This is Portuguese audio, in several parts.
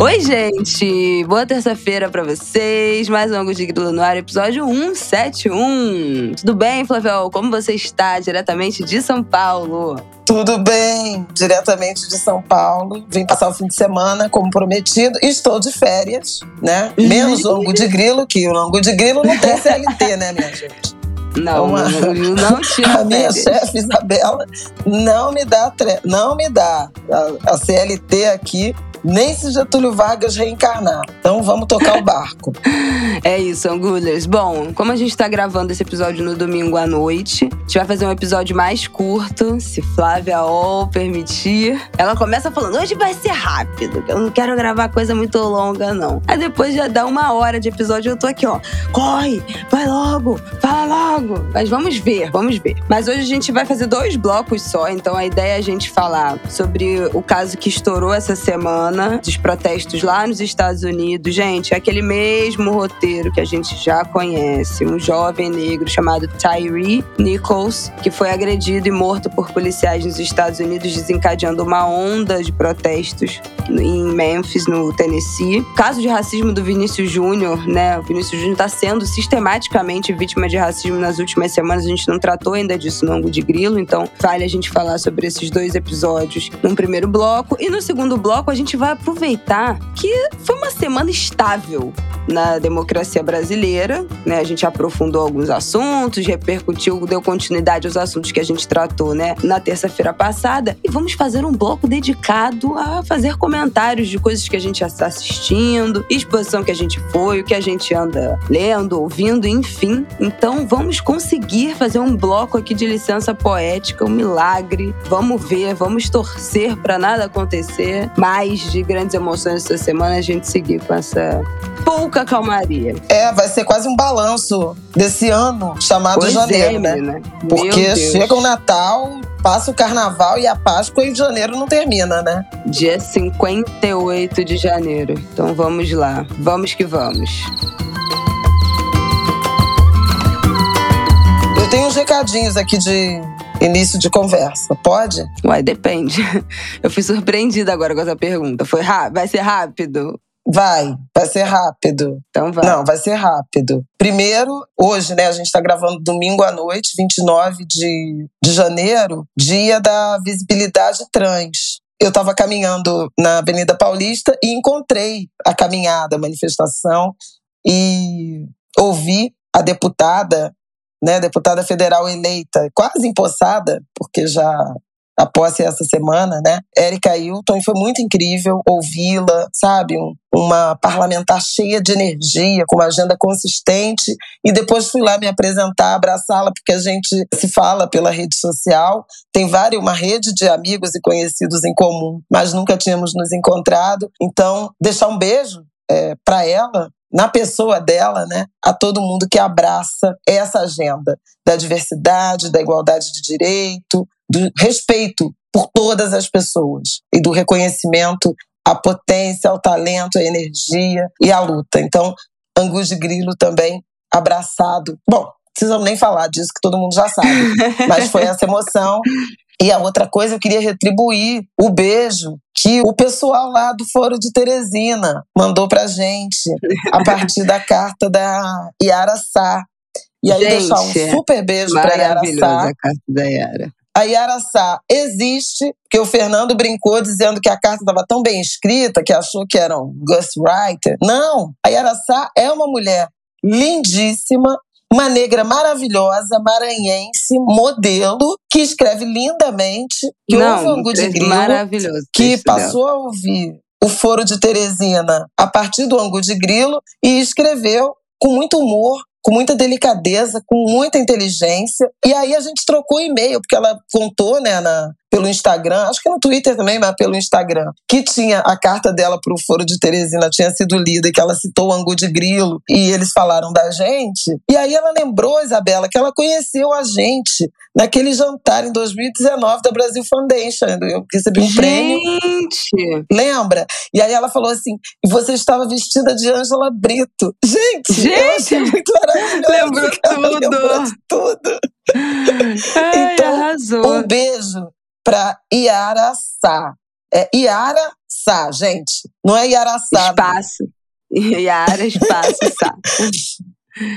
Oi, gente! Boa terça-feira pra vocês. Mais um Angu de Grilo no ar, episódio 171. Tudo bem, Flavel? Como você está diretamente de São Paulo? Tudo bem, diretamente de São Paulo. Vim passar o fim de semana, como prometido. Estou de férias, né? Menos o Angu de Grilo, que o Angu de Grilo não tem CLT, né, minha gente? Não, Uma, não, não tira A minha chefe, Isabela, não me dá, não me dá. A, a CLT aqui nem se Getúlio Vargas reencarnar. Então vamos tocar o barco. é isso, Angulhas. Bom, como a gente está gravando esse episódio no domingo à noite, a gente vai fazer um episódio mais curto, se Flávia Ol permitir. Ela começa falando: hoje vai ser rápido, eu não quero gravar coisa muito longa, não. Aí depois já dá uma hora de episódio, eu tô aqui, ó. Corre, vai logo, fala logo. Mas vamos ver, vamos ver. Mas hoje a gente vai fazer dois blocos só, então a ideia é a gente falar sobre o caso que estourou essa semana dos protestos lá nos Estados Unidos, gente, é aquele mesmo roteiro que a gente já conhece. Um jovem negro chamado Tyree Nichols, que foi agredido e morto por policiais nos Estados Unidos, desencadeando uma onda de protestos em Memphis, no Tennessee. Caso de racismo do Vinícius Júnior, né? O Vinícius Júnior está sendo sistematicamente vítima de racismo nas últimas semanas. A gente não tratou ainda disso no ângulo de grilo, então vale a gente falar sobre esses dois episódios no primeiro bloco. E no segundo bloco, a gente vai aproveitar que foi uma semana estável na democracia brasileira, né? A gente aprofundou alguns assuntos, repercutiu, deu continuidade aos assuntos que a gente tratou, né, na terça-feira passada, e vamos fazer um bloco dedicado a fazer comentários de coisas que a gente está assistindo, exposição que a gente foi, o que a gente anda lendo, ouvindo, enfim. Então vamos conseguir fazer um bloco aqui de licença poética, um milagre. Vamos ver, vamos torcer para nada acontecer, mais de grandes emoções essa semana, a gente seguir com essa pouca calmaria. É, vai ser quase um balanço desse ano chamado pois janeiro, é, né? né? Porque chega o Natal, passa o carnaval e a Páscoa e janeiro não termina, né? Dia 58 de janeiro. Então vamos lá. Vamos que vamos. Tenho uns recadinhos aqui de início de conversa. Pode? Uai, depende. Eu fui surpreendida agora com essa pergunta. Foi Vai ser rápido? Vai, vai ser rápido. Então vai. Não, vai ser rápido. Primeiro, hoje, né, a gente está gravando domingo à noite, 29 de, de janeiro, dia da visibilidade trans. Eu estava caminhando na Avenida Paulista e encontrei a caminhada, a manifestação, e ouvi a deputada né, deputada federal eleita, quase empossada, porque já a posse é essa semana, né? Érica Hilton, e foi muito incrível ouvi-la, sabe? Um, uma parlamentar cheia de energia, com uma agenda consistente. E depois fui lá me apresentar, abraçá-la, porque a gente se fala pela rede social. Tem várias, uma rede de amigos e conhecidos em comum, mas nunca tínhamos nos encontrado. Então, deixar um beijo é, para ela, na pessoa dela, né, a todo mundo que abraça essa agenda da diversidade, da igualdade de direito, do respeito por todas as pessoas e do reconhecimento à potência, ao talento, à energia e à luta. Então, Angus de Grilo também abraçado. Bom, precisamos nem falar disso, que todo mundo já sabe. Mas foi essa emoção e a outra coisa, eu queria retribuir o beijo que o pessoal lá do Foro de Teresina mandou pra gente a partir da carta da Yara Sá. E aí gente, deixar um super beijo pra Yara Sá. a carta da Yara. A Yara Sá existe, porque o Fernando brincou dizendo que a carta estava tão bem escrita que achou que era um ghostwriter. Não, a Yara Sá é uma mulher lindíssima, uma negra maravilhosa, maranhense, modelo, que escreve lindamente, que Não, ouve o Angu de Grilo, maravilhoso, que passou a ouvir o Foro de Teresina a partir do Angu de Grilo e escreveu com muito humor, com muita delicadeza, com muita inteligência. E aí a gente trocou e-mail, porque ela contou, né, na, pelo Instagram, acho que no Twitter também, mas pelo Instagram, que tinha a carta dela para o Foro de Teresina tinha sido lida, que ela citou o Angu de Grilo e eles falaram da gente. E aí ela lembrou, Isabela, que ela conheceu a gente naquele jantar em 2019 da Brasil Foundation. Eu recebi um gente. prêmio. Lembra? E aí ela falou assim: e você estava vestida de Ângela Brito. Gente, gente eu achei muito maravilhoso. Lembrou tudo. Lembrou tudo. Ai, então, arrasou. um beijo para Iara Sá. É Iara Sá, gente. Não é Iara Sá. Espaço. Iara, espaço, Sá.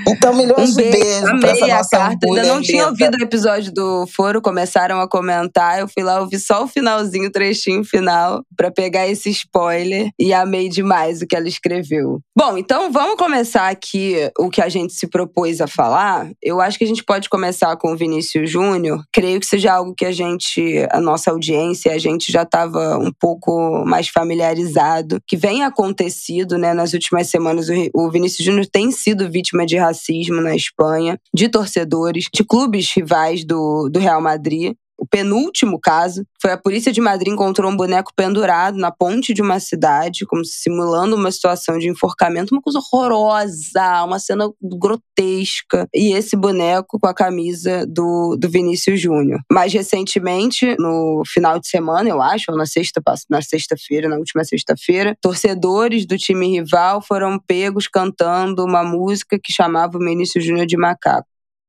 Então, milhões um beijo, de beijos amei pra essa a nossa carta. Ainda não tinha ouvido o episódio do Foro, começaram a comentar. Eu fui lá ouvir só o finalzinho, o trechinho final, pra pegar esse spoiler. E amei demais o que ela escreveu. Bom, então vamos começar aqui o que a gente se propôs a falar. Eu acho que a gente pode começar com o Vinícius Júnior. Creio que seja algo que a gente, a nossa audiência, a gente já estava um pouco mais familiarizado, que vem acontecido, né, nas últimas semanas. O Vinícius Júnior tem sido vítima de racismo na Espanha, de torcedores, de clubes rivais do, do Real Madrid. O penúltimo caso foi a polícia de Madrid encontrou um boneco pendurado na ponte de uma cidade, como simulando uma situação de enforcamento, uma coisa horrorosa, uma cena grotesca. E esse boneco com a camisa do, do Vinícius Júnior. Mais recentemente, no final de semana, eu acho, ou na sexta na sexta-feira, na última sexta-feira, torcedores do time rival foram pegos cantando uma música que chamava o Vinícius Júnior de macaco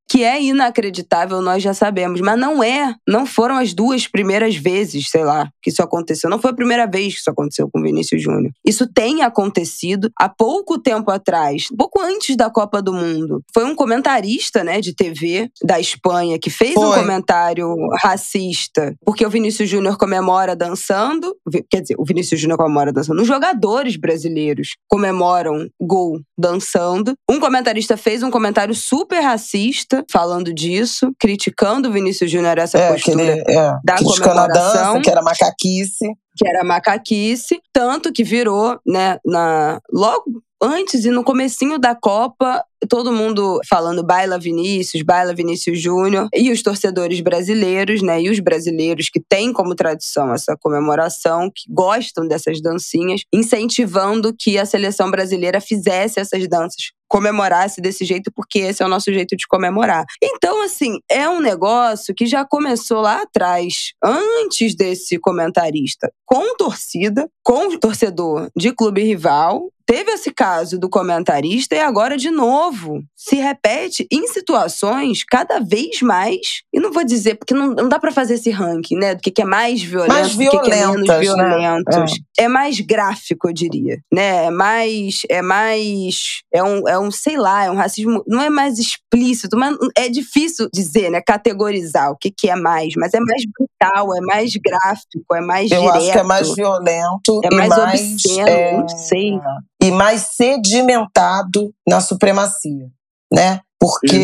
que é inacreditável, nós já sabemos, mas não é, não foram as duas primeiras vezes, sei lá, que isso aconteceu. Não foi a primeira vez que isso aconteceu com o Vinícius Júnior. Isso tem acontecido há pouco tempo atrás, pouco antes da Copa do Mundo. Foi um comentarista, né, de TV da Espanha que fez Foi. um comentário racista, porque o Vinícius Júnior comemora dançando, quer dizer, o Vinícius Júnior comemora dançando, os jogadores brasileiros comemoram gol dançando. Um comentarista fez um comentário super racista falando disso, criticando o Vinícius Júnior essa É, postura aquele, é, da a dança, comemoração. que era macaquice. que era macaquice, tanto que virou, né, na logo antes e no comecinho da Copa, todo mundo falando baila Vinícius, baila Vinícius Júnior, e os torcedores brasileiros, né, e os brasileiros que têm como tradição essa comemoração, que gostam dessas dancinhas, incentivando que a seleção brasileira fizesse essas danças comemorasse desse jeito, porque esse é o nosso jeito de comemorar. Então, assim, é um negócio que já começou lá atrás, antes desse comentarista, com torcida, com torcedor de clube rival. Teve esse caso do comentarista e agora, de novo, se repete em situações cada vez mais. E não vou dizer, porque não, não dá para fazer esse ranking, né? Do que, que é mais violento, Mais do que, que é menos né? violentos. É. mais gráfico, eu diria. Né? É mais. É mais. É um, é um, sei lá, é um racismo. Não é mais explícito, mas é difícil dizer, né? Categorizar o que, que é mais, mas é mais brutal, é mais gráfico, é mais Eu direto. acho que é mais violento É e mais mais, obsceno, é, não sei. e mais sedimentado na supremacia, né? Porque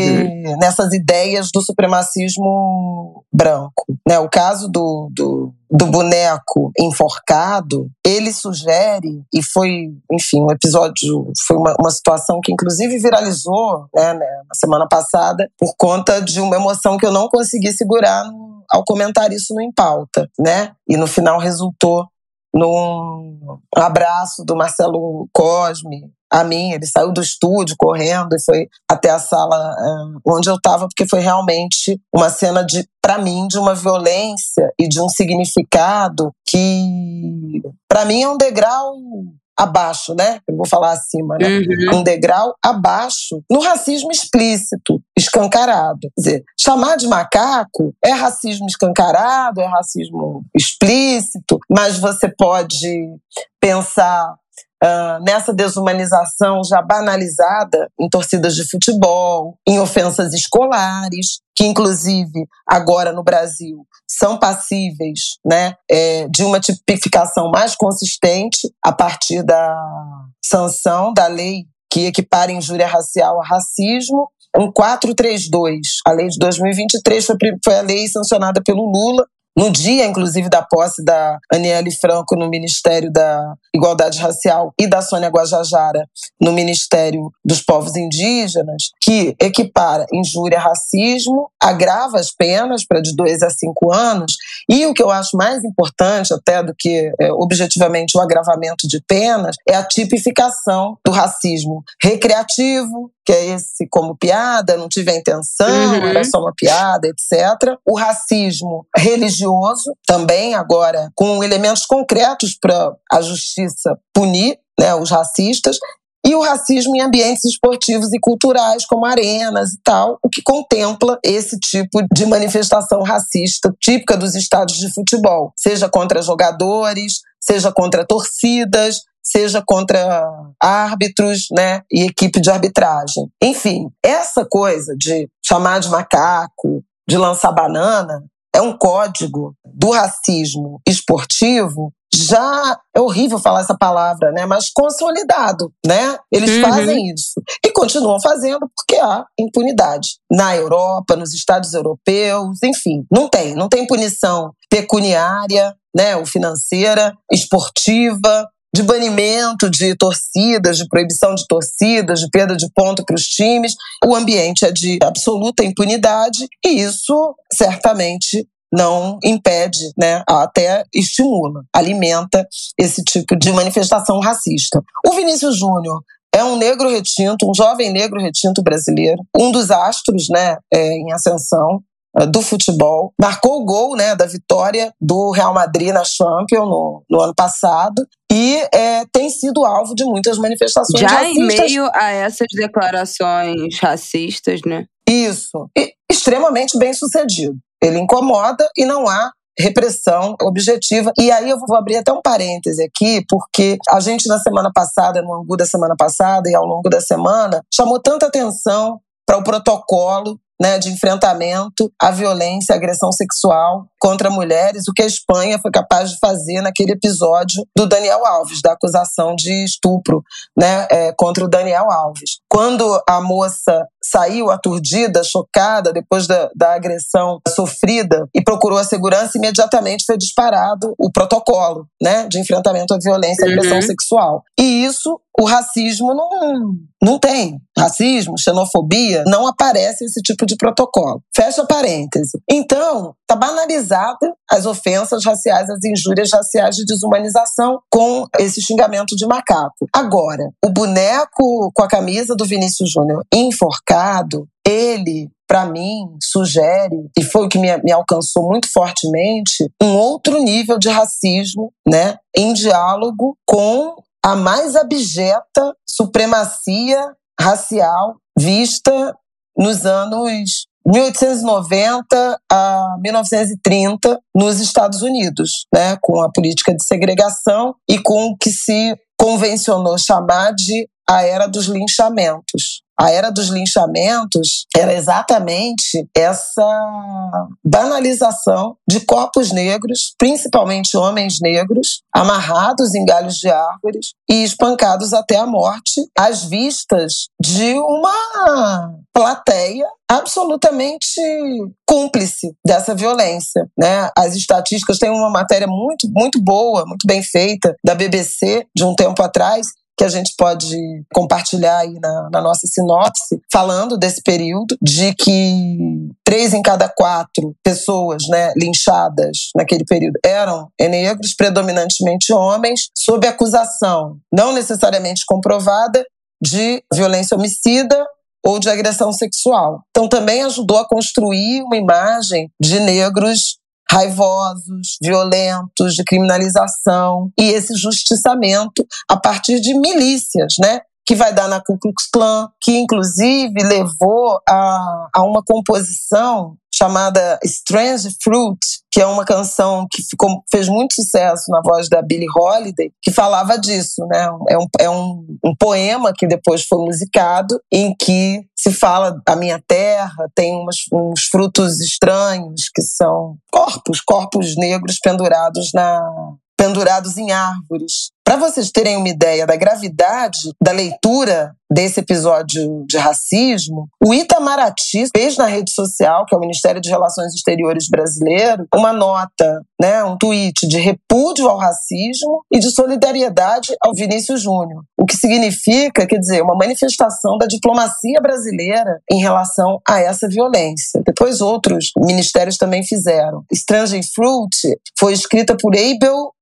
nessas ideias do supremacismo branco, né? O caso do, do, do boneco enforcado, ele sugere e foi, enfim, um episódio foi uma, uma situação que inclusive viralizou, né, né, na semana passada por conta de uma emoção que eu não consegui segurar no- ao comentar isso no Em Pauta, né? E no final resultou num abraço do Marcelo Cosme a mim. Ele saiu do estúdio correndo e foi até a sala eh, onde eu estava, porque foi realmente uma cena de, para mim, de uma violência e de um significado que, para mim, é um degrau abaixo, né? Eu vou falar acima, né? Uhum. um degrau abaixo no racismo explícito, escancarado. Quer dizer, chamar de macaco é racismo escancarado, é racismo explícito, mas você pode pensar ah, nessa desumanização já banalizada em torcidas de futebol, em ofensas escolares, que inclusive agora no Brasil são passíveis né, é, de uma tipificação mais consistente a partir da sanção da lei que equipara injúria racial a racismo. Um 432, a lei de 2023 foi, pri- foi a lei sancionada pelo Lula, no dia, inclusive, da posse da Aniele Franco no Ministério da Igualdade Racial e da Sônia Guajajara no Ministério dos Povos Indígenas, que equipara injúria a racismo, agrava as penas para de dois a cinco anos E o que eu acho mais importante, até do que é, objetivamente o agravamento de penas, é a tipificação do racismo recreativo, que é esse como piada, não tive a intenção, uhum. era só uma piada, etc. O racismo religioso, também agora com elementos concretos para a justiça punir né, os racistas, e o racismo em ambientes esportivos e culturais, como arenas e tal, o que contempla esse tipo de manifestação racista típica dos estádios de futebol, seja contra jogadores, seja contra torcidas, seja contra árbitros, né, e equipe de arbitragem. Enfim, essa coisa de chamar de macaco, de lançar banana, é um código do racismo esportivo já é horrível falar essa palavra, né? Mas consolidado, né? Eles uhum. fazem isso e continuam fazendo porque há impunidade na Europa, nos Estados europeus, enfim, não tem, não tem punição pecuniária, né? Ou financeira, esportiva, de banimento de torcidas, de proibição de torcidas, de perda de ponto para os times. O ambiente é de absoluta impunidade e isso certamente não impede, né, até estimula, alimenta esse tipo de manifestação racista. O Vinícius Júnior é um negro retinto, um jovem negro retinto brasileiro, um dos astros, né, é, em ascensão do futebol. Marcou o gol né, da vitória do Real Madrid na Champions no, no ano passado e é, tem sido alvo de muitas manifestações Já racistas. em meio a essas declarações racistas, né? Isso. E extremamente bem sucedido. Ele incomoda e não há repressão objetiva. E aí eu vou abrir até um parêntese aqui, porque a gente na semana passada, no Angu da semana passada e ao longo da semana, chamou tanta atenção para o protocolo né, de enfrentamento à violência, à agressão sexual contra mulheres, o que a Espanha foi capaz de fazer naquele episódio do Daniel Alves, da acusação de estupro né, é, contra o Daniel Alves. Quando a moça saiu aturdida, chocada, depois da, da agressão sofrida e procurou a segurança, imediatamente foi disparado o protocolo né, de enfrentamento à violência e agressão uhum. sexual. E isso o racismo não, não tem. Racismo, xenofobia, não aparece esse tipo de protocolo. Fecha parêntese. Então, está banalizada as ofensas raciais, as injúrias raciais de desumanização com esse xingamento de macaco. Agora, o boneco com a camisa do Vinícius Júnior enforcado, ele para mim, sugere, e foi o que me, me, alcançou muito fortemente, um outro nível de racismo, né, em diálogo com a mais abjeta supremacia racial vista nos anos 1890 a 1930 nos Estados Unidos, né, com a política de segregação e com o que se convencionou chamar de a era dos linchamentos. A era dos linchamentos era exatamente essa banalização de corpos negros, principalmente homens negros, amarrados em galhos de árvores e espancados até a morte, às vistas de uma plateia absolutamente cúmplice dessa violência, né? As estatísticas têm uma matéria muito muito boa, muito bem feita da BBC de um tempo atrás que a gente pode compartilhar aí na, na, nossa sinopse, falando desse período, de que três em cada quatro pessoas né, linchadas naquele período eram negros, predominantemente homens, sob acusação não necessariamente comprovada de violência homicida ou de agressão sexual. Então também ajudou a construir uma imagem de negros raivosos, violentos, de criminalização e esse justiçamento a partir de milícias, né? Que vai dar na Ku Klux Klan, que inclusive levou a, a uma composição chamada Strange Fruit, que é uma canção que ficou, fez muito sucesso na voz da Billie Holiday, que falava disso, né? É um, é um, um poema que depois foi musicado, em que se fala a minha terra, tem umas, uns frutos estranhos que são corpos, corpos negros pendurados na pendurados em árvores. Para vocês terem uma ideia da gravidade da leitura desse episódio de racismo, o Itamaraty fez na rede social, que é o Ministério de Relações Exteriores brasileiro, uma nota, né, um tweet de repúdio ao racismo e de solidariedade ao Vinícius Júnior. O que significa, quer dizer, uma manifestação da diplomacia brasileira em relação a essa violência. Depois outros ministérios também fizeram. Strange Fruit foi escrita por Abel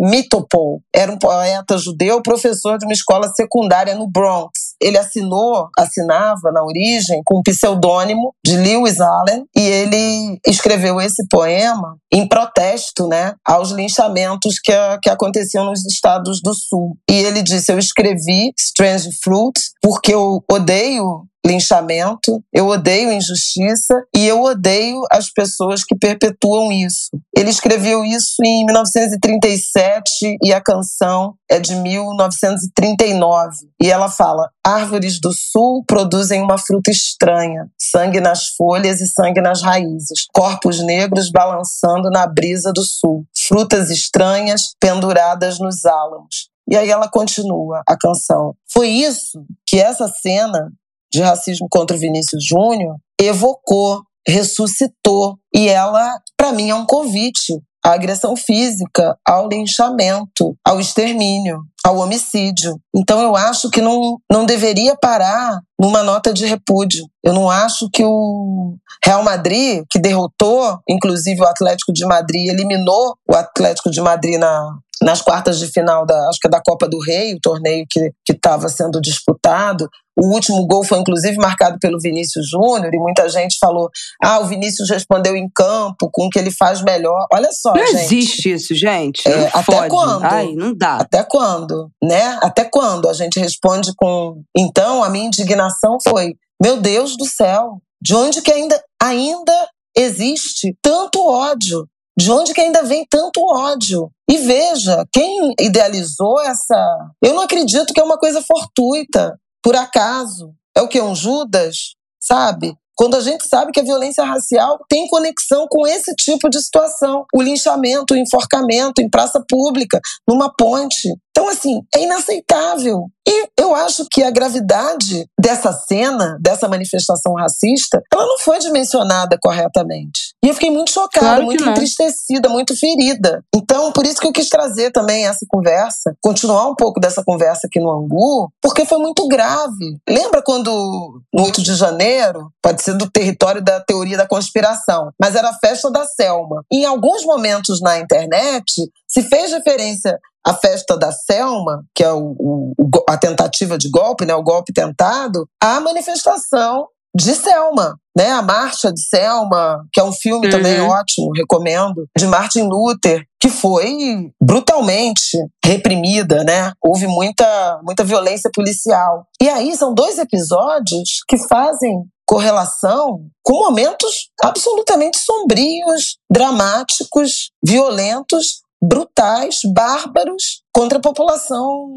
Mitopol era um poeta judeu, professor de uma escola secundária no Bronx. Ele assinou, assinava na origem com o pseudônimo de Lewis Allen e ele escreveu esse poema em protesto, né, aos linchamentos que, que aconteciam nos estados do Sul. E ele disse: "Eu escrevi Strange Fruit porque eu odeio linchamento, eu odeio injustiça e eu odeio as pessoas que perpetuam isso. Ele escreveu isso em 1937 e a canção é de 1939. E ela fala: Árvores do sul produzem uma fruta estranha, sangue nas folhas e sangue nas raízes, corpos negros balançando na brisa do sul, frutas estranhas penduradas nos álamos. E aí ela continua a canção. Foi isso que essa cena de racismo contra o Vinícius Júnior evocou, ressuscitou. E ela, para mim, é um convite à agressão física, ao linchamento, ao extermínio, ao homicídio. Então eu acho que não, não deveria parar numa nota de repúdio. Eu não acho que o Real Madrid, que derrotou, inclusive o Atlético de Madrid, eliminou o Atlético de Madrid na, nas quartas de final da, acho que é da Copa do Rei, o torneio que estava sendo disputado. O último gol foi inclusive marcado pelo Vinícius Júnior e muita gente falou: "Ah, o Vinícius respondeu em campo com o que ele faz melhor". Olha só, não gente. existe isso, gente. É, até fode. quando? Ai, não dá. Até quando, né? Até quando a gente responde com Então, a minha indignação foi: "Meu Deus do céu, de onde que ainda ainda existe tanto ódio de onde que ainda vem tanto ódio? E veja, quem idealizou essa. Eu não acredito que é uma coisa fortuita, por acaso. É o que? Um Judas? Sabe? Quando a gente sabe que a violência racial tem conexão com esse tipo de situação. O linchamento, o enforcamento em praça pública, numa ponte. Então, assim, é inaceitável. E eu acho que a gravidade dessa cena, dessa manifestação racista, ela não foi dimensionada corretamente. E eu fiquei muito chocada, Claro muito não. entristecida, muito ferida. Então, por isso que eu quis trazer também essa conversa, continuar um pouco dessa conversa aqui no Angu, porque foi muito grave. Lembra quando, no 8 de janeiro, pode ser do território da teoria da conspiração, mas era a festa da Selma. Em alguns momentos na internet, se fez referência à festa da Selma, que é o, o- a tentativa de golpe, né, o golpe tentado, à manifestação de Selma, né? A Marcha de Selma, que é um filme Uhum. também ótimo, recomendo, de Martin Luther, que foi brutalmente reprimida, né? Houve muita, muita violência policial. E aí são dois episódios que fazem correlação com momentos absolutamente sombrios, dramáticos, violentos, brutais, bárbaros contra a população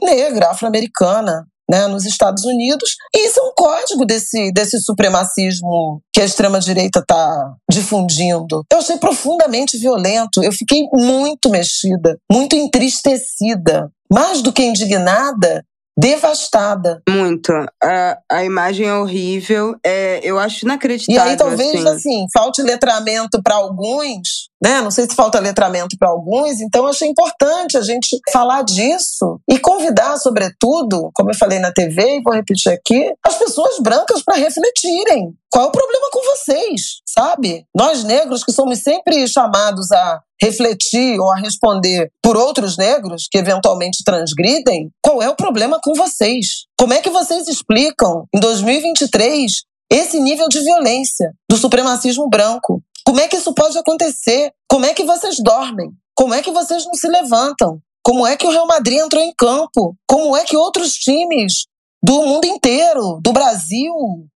negra, afro-americana, né, nos Estados Unidos. E isso é um código desse, desse supremacismo que a extrema-direita está difundindo. Eu achei profundamente violento. Eu fiquei muito mexida, muito entristecida. Mais do que indignada, devastada. Muito. A, a imagem é horrível. É, eu acho E inacreditável. aí talvez assim. assim, falte letramento para alguns, né? Não sei se falta letramento para alguns, então achei importante a gente falar disso e convidar, sobretudo, como eu falei na TV e vou repetir aqui, as pessoas brancas para refletirem. Qual é o problema com vocês, sabe? Nós negros que somos sempre chamados a refletir ou a responder por outros negros que eventualmente transgridem, qual é o problema com vocês? Como é que vocês explicam em 2023 esse nível de violência do supremacismo branco. Como é que isso pode acontecer? Como é que vocês dormem? Como é que vocês não se levantam? Como é que o Real Madrid entrou em campo? Como é que outros times do mundo inteiro, do Brasil,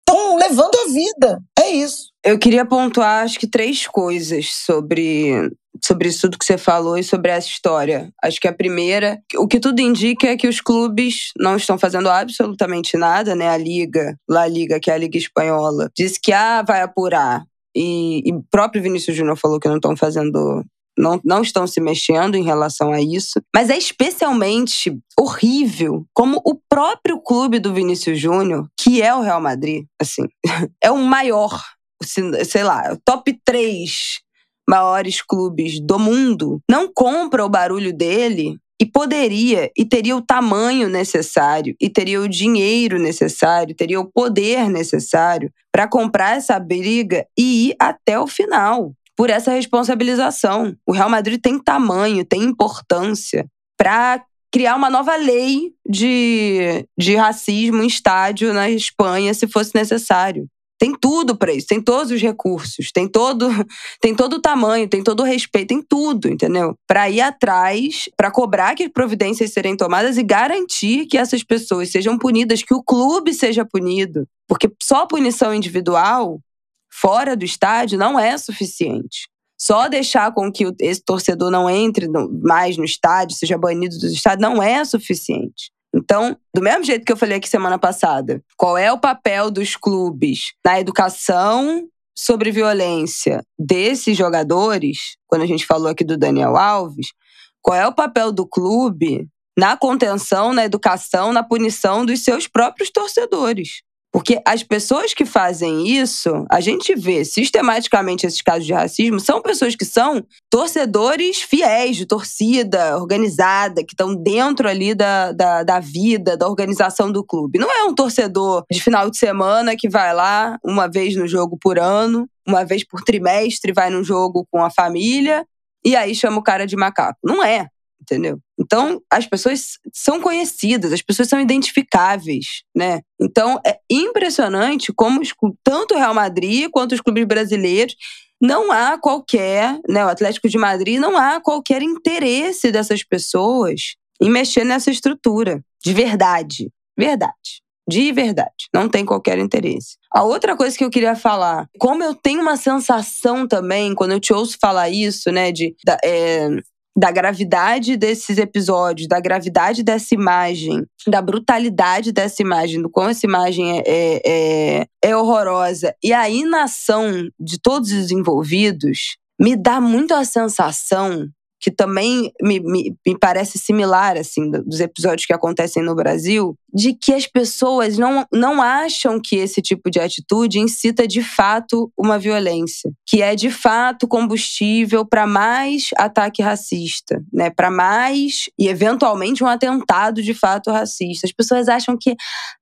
estão levando a vida? É isso. Eu queria pontuar, acho que, três coisas sobre, sobre isso tudo que você falou e sobre essa história. Acho que a primeira, o que tudo indica é que os clubes não estão fazendo absolutamente nada, né? A Liga, La Liga, que é a Liga Espanhola, disse que ah, vai apurar. E, e o próprio Vinícius Júnior falou que não estão fazendo não, não estão se mexendo em relação a isso. Mas é especialmente horrível como o próprio clube do Vinícius Júnior, que é o Real Madrid, assim, é o maior, sei lá, top 3 maiores clubes do mundo, não compra o barulho dele e poderia e teria o tamanho necessário e teria o dinheiro necessário, teria o poder necessário para comprar essa briga e ir até o final por essa responsabilização. O Real Madrid tem tamanho, tem importância para criar uma nova lei de, de racismo em estádio na Espanha, se fosse necessário. Tem tudo para isso, tem todos os recursos, tem todo, tem todo o tamanho, tem todo o respeito, tem tudo, entendeu? Para ir atrás, para cobrar que providências serem tomadas e garantir que essas pessoas sejam punidas, que o clube seja punido. Porque só punição individual, fora do estádio, não é suficiente. Só deixar com que esse torcedor não entre mais no estádio, seja banido do estádio, não é suficiente. Então, do mesmo jeito que eu falei aqui semana passada, qual é o papel dos clubes na educação sobre violência desses jogadores, quando a gente falou aqui do Daniel Alves, qual é o papel do clube na contenção, na educação, na punição dos seus próprios torcedores? Porque as pessoas que fazem isso, a gente vê sistematicamente esses casos de racismo, são pessoas que são torcedores fiéis, de torcida organizada, que estão dentro ali da, da, da, vida, da organização do clube. Não é um torcedor de final de semana que vai lá uma vez no jogo por ano, uma vez por trimestre, vai num jogo com a família e aí chama o cara de macaco. Não é entendeu? Então, as pessoas são conhecidas, as pessoas são identificáveis, né? Então, é impressionante como tanto o Real Madrid quanto os clubes brasileiros não há qualquer, né, o Atlético de Madrid não há qualquer interesse dessas pessoas em mexer nessa estrutura, de verdade, verdade. De verdade, não tem qualquer interesse. A outra coisa que eu queria falar, como eu tenho uma sensação também, quando eu te ouço falar isso, né, de é, da gravidade desses episódios, da gravidade dessa imagem, da brutalidade dessa imagem, do quão essa imagem é, é, é, é horrorosa e a inação de todos os envolvidos, me dá muito a sensação que também me, me, me, parece similar, assim, dos episódios que acontecem no Brasil, de que as pessoas não, não acham que esse tipo de atitude incita de fato uma violência, que é de fato combustível para mais ataque racista, né? Para mais e eventualmente um atentado de fato racista. As pessoas acham que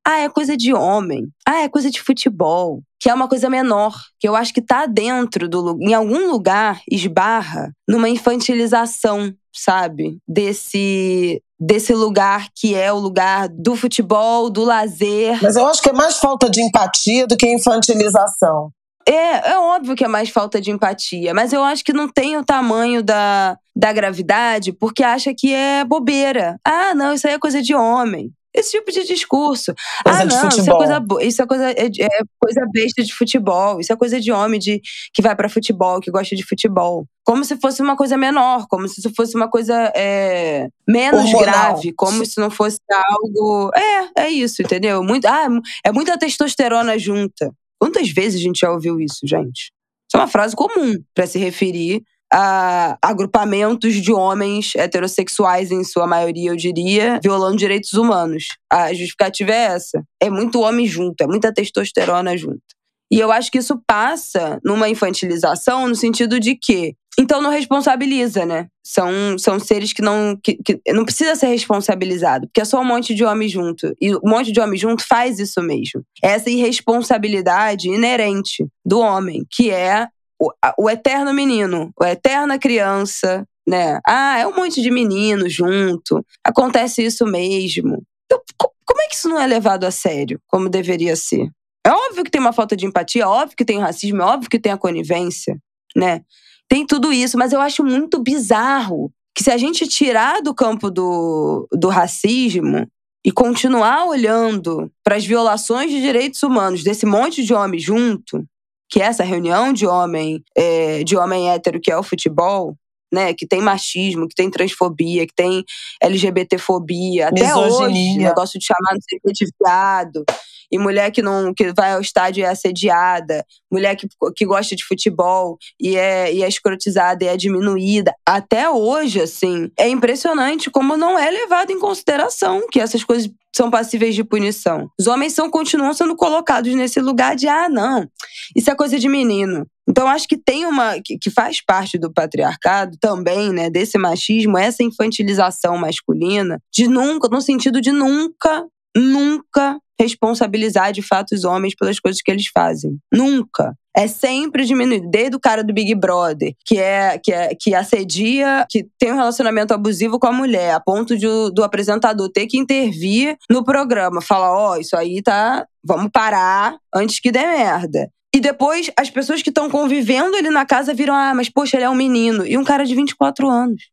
ah, é coisa de homem, ah, é coisa de futebol, que é uma coisa menor, que eu acho que está dentro do em algum lugar esbarra numa infantilização, sabe? Desse desse lugar que é o lugar do futebol, do lazer. Mas eu acho que é mais falta de empatia do que infantilização. É, é óbvio que é mais falta de empatia, mas eu acho que não tem o tamanho da, da gravidade porque acha que é bobeira. Ah, não, isso aí é coisa de homem. Esse tipo de discurso. Coisa ah, não, isso é coisa, isso é coisa, é, é, coisa besta de futebol. Isso é coisa de homem de, que vai para futebol, que gosta de futebol. Como se fosse uma coisa menor, como se isso fosse uma coisa é, menos Hormonal. grave, como se não fosse algo. É, é isso, entendeu? Muito, ah, é muita testosterona junta. Quantas vezes a gente já ouviu isso, gente? Isso é uma frase comum para se referir a agrupamentos de homens heterossexuais, em sua maioria, eu diria, violando direitos humanos. A justificativa é essa. É muito homem junto, é muita testosterona junto. E eu acho que isso passa numa infantilização no sentido de que então não responsabiliza, né? São, são seres que não que, que, não precisa ser responsabilizado, porque é só um monte de homem junto. E um monte de homem junto faz isso mesmo. Essa irresponsabilidade inerente do homem, que é o, o eterno menino, a eterna criança, né? Ah, é um monte de menino junto, acontece isso mesmo. Então, como é que isso não é levado a sério, como deveria ser? É óbvio que tem uma falta de empatia, é óbvio que tem racismo, é óbvio que tem a conivência, né? Tem tudo isso, mas eu acho muito bizarro que se a gente tirar do campo do, do racismo e continuar olhando para as violações de direitos humanos desse monte de homem junto, que essa reunião de homem, é, de homem hétero que é o futebol, né, que tem machismo, que tem transfobia, que tem LGBTfobia, até hoje, negócio de chamar não sei de viado, e mulher que não que vai ao estádio e é assediada, mulher que, que gosta de futebol e é, e é escrotizada e é diminuída. Até hoje, assim, é impressionante como não é levado em consideração que essas coisas são passíveis de punição. Os homens são continuam sendo colocados nesse lugar de ah, não, isso é coisa de menino. Então acho que tem uma que, que faz parte do patriarcado também, né, desse machismo, essa infantilização masculina, de nunca, no sentido de nunca, nunca responsabilizar de fato os homens pelas coisas que eles fazem. Nunca. É sempre diminuído. Desde o cara do Big Brother, que é que, é, que assedia, que tem um relacionamento abusivo com a mulher, a ponto de, do apresentador ter que intervir no programa. Falar, ó, oh, isso aí tá. Vamos parar antes que dê merda. E depois as pessoas que estão convivendo ali na casa viram: ah, mas poxa, ele é um menino. E um cara de 24 anos.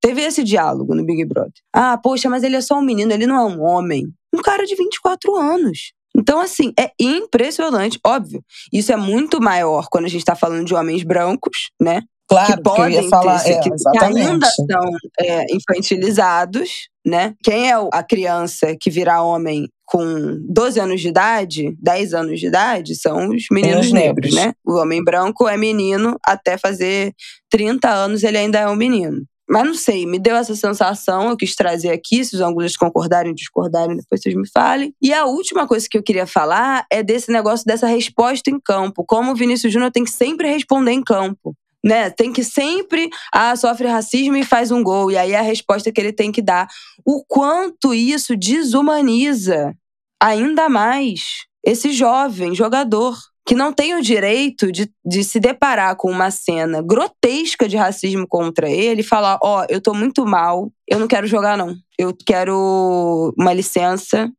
Teve esse diálogo no Big Brother. Ah, poxa, mas ele é só um menino, ele não é um homem um cara de 24 anos. Então, assim, é impressionante, óbvio. Isso é muito maior quando a gente está falando de homens brancos, né? Claro, que podem que falar, ter, é, que, que, ainda são é, infantilizados, né? Quem é a criança que virá homem com 12 anos de idade, 10 anos de idade, são os meninos negros, negros, né? O homem branco é menino até fazer 30 anos, ele ainda é um menino. Mas não sei, me deu essa sensação, eu quis trazer aqui, se os angústias concordarem ou discordarem, depois vocês me falem. E a última coisa que eu queria falar é desse negócio dessa resposta em campo. Como o Vinícius Júnior tem que sempre responder em campo. Né? Tem que sempre, ah, sofre racismo e faz um gol. E aí é a resposta que ele tem que dar. O quanto isso desumaniza ainda mais esse jovem jogador que não tem o direito de, de se deparar com uma cena grotesca de racismo contra ele e falar: Ó, oh, eu tô muito mal, eu não quero jogar, não. Eu quero uma licença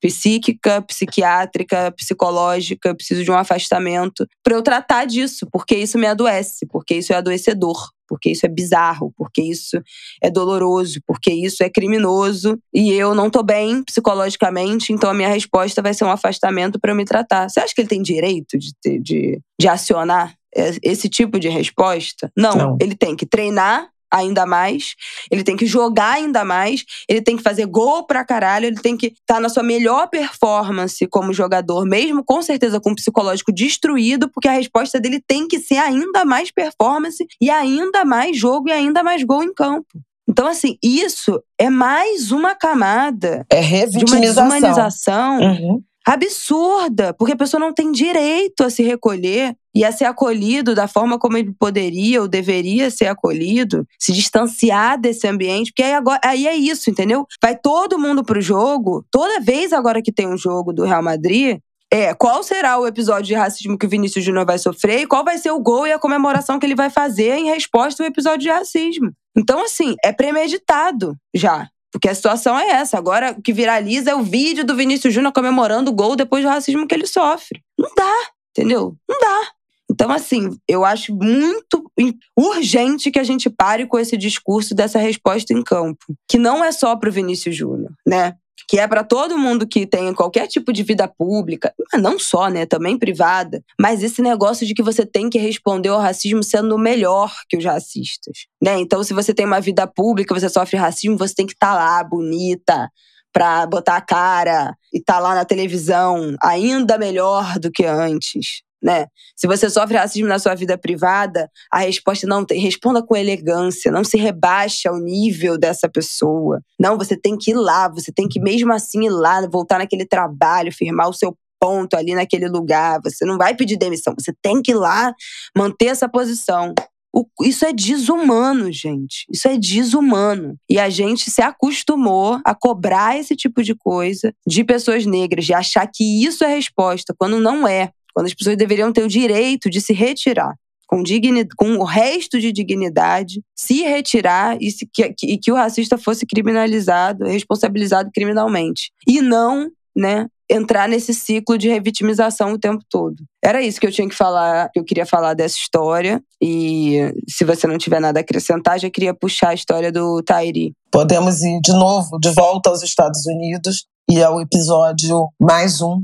psíquica, psiquiátrica, psicológica, preciso de um afastamento para eu tratar disso, porque isso me adoece, porque isso é adoecedor porque isso é bizarro, porque isso é doloroso, porque isso é criminoso e eu não tô bem psicologicamente, então a minha resposta vai ser um afastamento para me tratar. Você acha que ele tem direito de, ter, de, de acionar esse tipo de resposta? Não, não, ele tem que treinar ainda mais, ele tem que jogar ainda mais, ele tem que fazer gol pra caralho, ele tem que estar tá na sua melhor performance como jogador, mesmo com certeza com o psicológico destruído, porque a resposta dele tem que ser ainda mais performance e ainda mais jogo e ainda mais gol em campo. Então, assim, isso é mais uma camada é de uma desumanização uhum. absurda, porque a pessoa não tem direito a se recolher e a ser acolhido da forma como ele poderia ou deveria ser acolhido, se distanciar desse ambiente, porque aí, agora, aí é isso, entendeu? Vai todo mundo pro jogo, toda vez agora que tem um jogo do Real Madrid, é qual será o episódio de racismo que o Vinícius Júnior vai sofrer e qual vai ser o gol e a comemoração que ele vai fazer em resposta ao episódio de racismo. Então, assim, é premeditado já. Porque a situação é essa. Agora, o que viraliza é o vídeo do Vinícius Júnior comemorando o gol depois do racismo que ele sofre. Não dá, entendeu? Não dá. Então, assim, eu acho muito urgente que a gente pare com esse discurso dessa resposta em campo, que não é só para o Vinícius Júnior, né? que é para todo mundo que tem qualquer tipo de vida pública, não só, né, também privada, mas esse negócio de que você tem que responder ao racismo sendo melhor que os racistas, né? Então, se você tem uma vida pública, você sofre racismo, você tem que estar tá lá bonita, para botar a cara e estar tá lá na televisão ainda melhor do que antes né? Se você sofre racismo na sua vida privada, a resposta não tem. Responda com elegância, não se rebaixe ao nível dessa pessoa. Não, você tem que ir lá, você tem que mesmo assim ir lá, voltar naquele trabalho, firmar o seu ponto ali naquele lugar. Você não vai pedir demissão, você tem que ir lá manter essa posição. O, isso é desumano, gente. Isso é desumano. E a gente se acostumou a cobrar esse tipo de coisa de pessoas negras, de achar que isso é resposta, quando não é quando as pessoas deveriam ter o direito de se retirar com, dignidade, com o resto de dignidade, se retirar e, se, que, que, que o racista fosse criminalizado, responsabilizado criminalmente. E não, né, entrar nesse ciclo de revitimização o tempo todo. Era isso que eu tinha que falar, que eu queria falar dessa história. E se você não tiver nada a acrescentar, já queria puxar a história do Tairi. Podemos ir de novo, de volta aos Estados Unidos e ao episódio mais um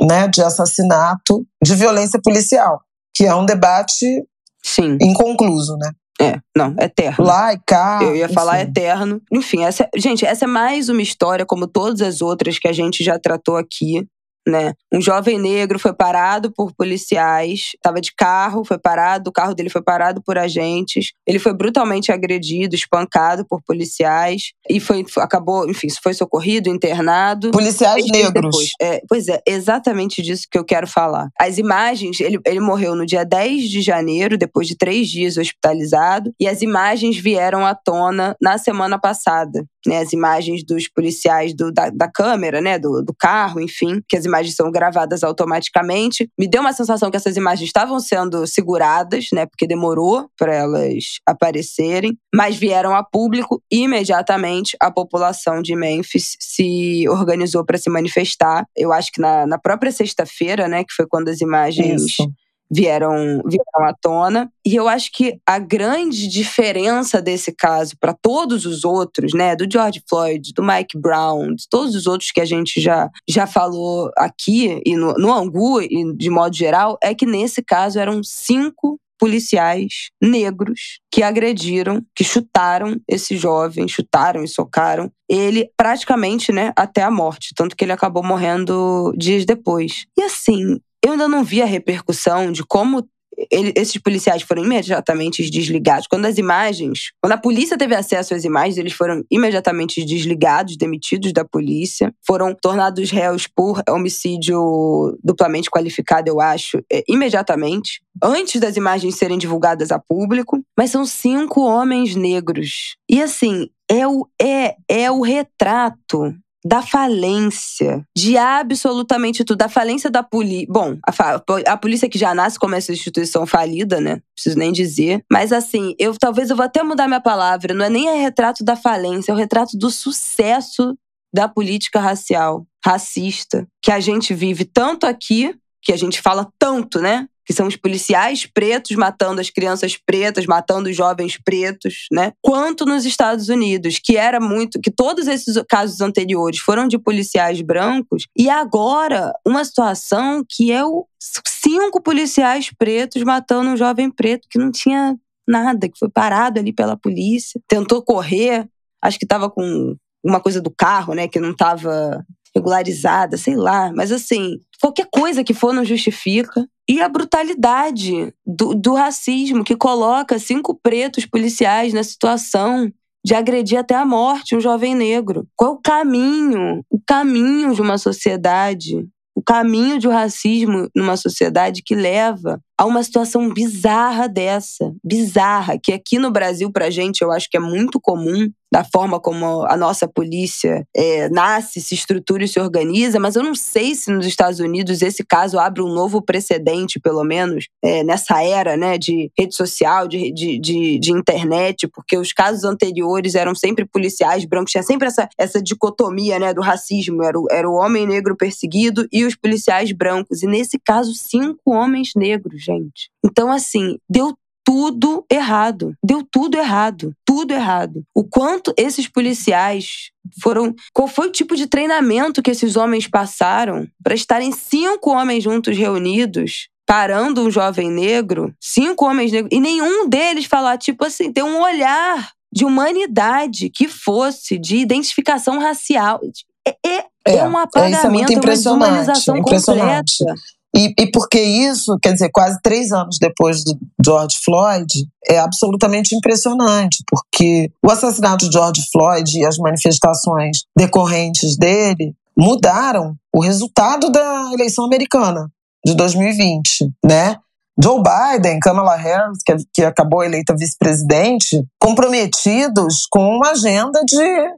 né, de assassinato, de violência policial, que é um debate Sim. inconcluso, né? É, não, eterno. Lá e cá. Eu ia falar enfim. eterno. Enfim, essa, gente, essa é mais uma história, como todas as outras que a gente já tratou aqui, né? Um jovem negro foi parado por policiais, estava de carro, foi parado, o carro dele foi parado por agentes. Ele foi brutalmente agredido, espancado por policiais e foi acabou, enfim, foi socorrido, internado. Policiais negros. É, pois é, exatamente disso que eu quero falar. As imagens, ele, ele morreu no dia 10 de janeiro, depois de três dias hospitalizado, e as imagens vieram à tona na semana passada. Né, as imagens dos policiais do, da, da câmera, né, do, do carro, enfim, que as imagens são gravadas automaticamente. Me deu uma sensação que essas imagens estavam sendo seguradas, né, porque demorou para elas aparecerem, mas vieram a público e imediatamente a população de Memphis se organizou para se manifestar. Eu acho que na, na própria sexta-feira, né, que foi quando as imagens Isso. Vieram, vieram à tona. E eu acho que a grande diferença desse caso para todos os outros, né, do George Floyd, do Mike Brown, de todos os outros que a gente já, já falou aqui e no, no Angu e de modo geral, é que nesse caso eram cinco policiais negros que agrediram, que chutaram esse jovem, chutaram e socaram ele praticamente, né, até a morte, tanto que ele acabou morrendo dias depois. E assim, eu ainda não vi a repercussão de como ele- esses policiais foram imediatamente desligados. Quando as imagens, quando a polícia teve acesso às imagens, eles foram imediatamente desligados, demitidos da polícia, foram tornados réus por homicídio duplamente qualificado, eu acho, é, imediatamente, antes das imagens serem divulgadas a público. Mas são cinco homens negros. E assim, é o, é, é o retrato da falência de absolutamente tudo. Da falência da polícia. Bom, a, fa- a polícia que já nasce como essa instituição falida, né? Preciso nem dizer. Mas assim, eu talvez eu vou até mudar minha palavra. Não é nem o retrato da falência, é o retrato do sucesso da política racial, racista, que a gente vive tanto aqui, que a gente fala tanto, né? Que são os policiais pretos matando as crianças pretas, matando os jovens pretos, né? Quanto nos Estados Unidos, que era muito. que todos esses casos anteriores foram de policiais brancos, e agora uma situação que é o cinco policiais pretos matando um jovem preto que não tinha nada, que foi parado ali pela polícia, tentou correr, acho que estava com uma coisa do carro, né, que não estava regularizada, sei lá. Mas assim, qualquer coisa que for não justifica. E a brutalidade do, do racismo que coloca cinco pretos policiais na situação de agredir até a morte um jovem negro. Qual é o caminho? O caminho de uma sociedade, o caminho de um racismo numa sociedade que leva a uma situação bizarra dessa, bizarra, que aqui no Brasil pra gente eu acho que é muito comum, da forma como a nossa polícia é, nasce, se estrutura e se organiza, mas eu não sei se nos Estados Unidos esse caso abre um novo precedente, pelo menos, é, nessa era né, de rede social, de, de, de, de internet, porque os casos anteriores eram sempre policiais brancos, tinha sempre essa, essa dicotomia né, do racismo, era o, era o homem negro perseguido e os policiais brancos, e nesse caso, cinco homens negros, gente. Então, assim, deu tudo errado. Deu tudo errado. Tudo errado. O quanto esses policiais foram. Qual foi o tipo de treinamento que esses homens passaram para estarem cinco homens juntos reunidos? Parando um jovem negro, cinco homens negros, e nenhum deles falar, tipo assim, ter um olhar de humanidade que fosse de identificação racial. É, é, é um apagamento, isso é muito uma impressionante. desumanização impressionante. completa. E, e porque isso, quer dizer, quase três anos depois do George Floyd, é absolutamente impressionante, porque o assassinato de George Floyd e as manifestações decorrentes dele mudaram o resultado da eleição americana de 2020, né? Joe Biden, Kamala Harris, que, que acabou eleita vice-presidente, comprometidos com uma agenda de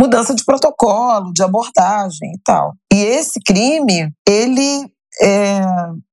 mudança de protocolo, de abordagem e tal. E esse crime, ele é,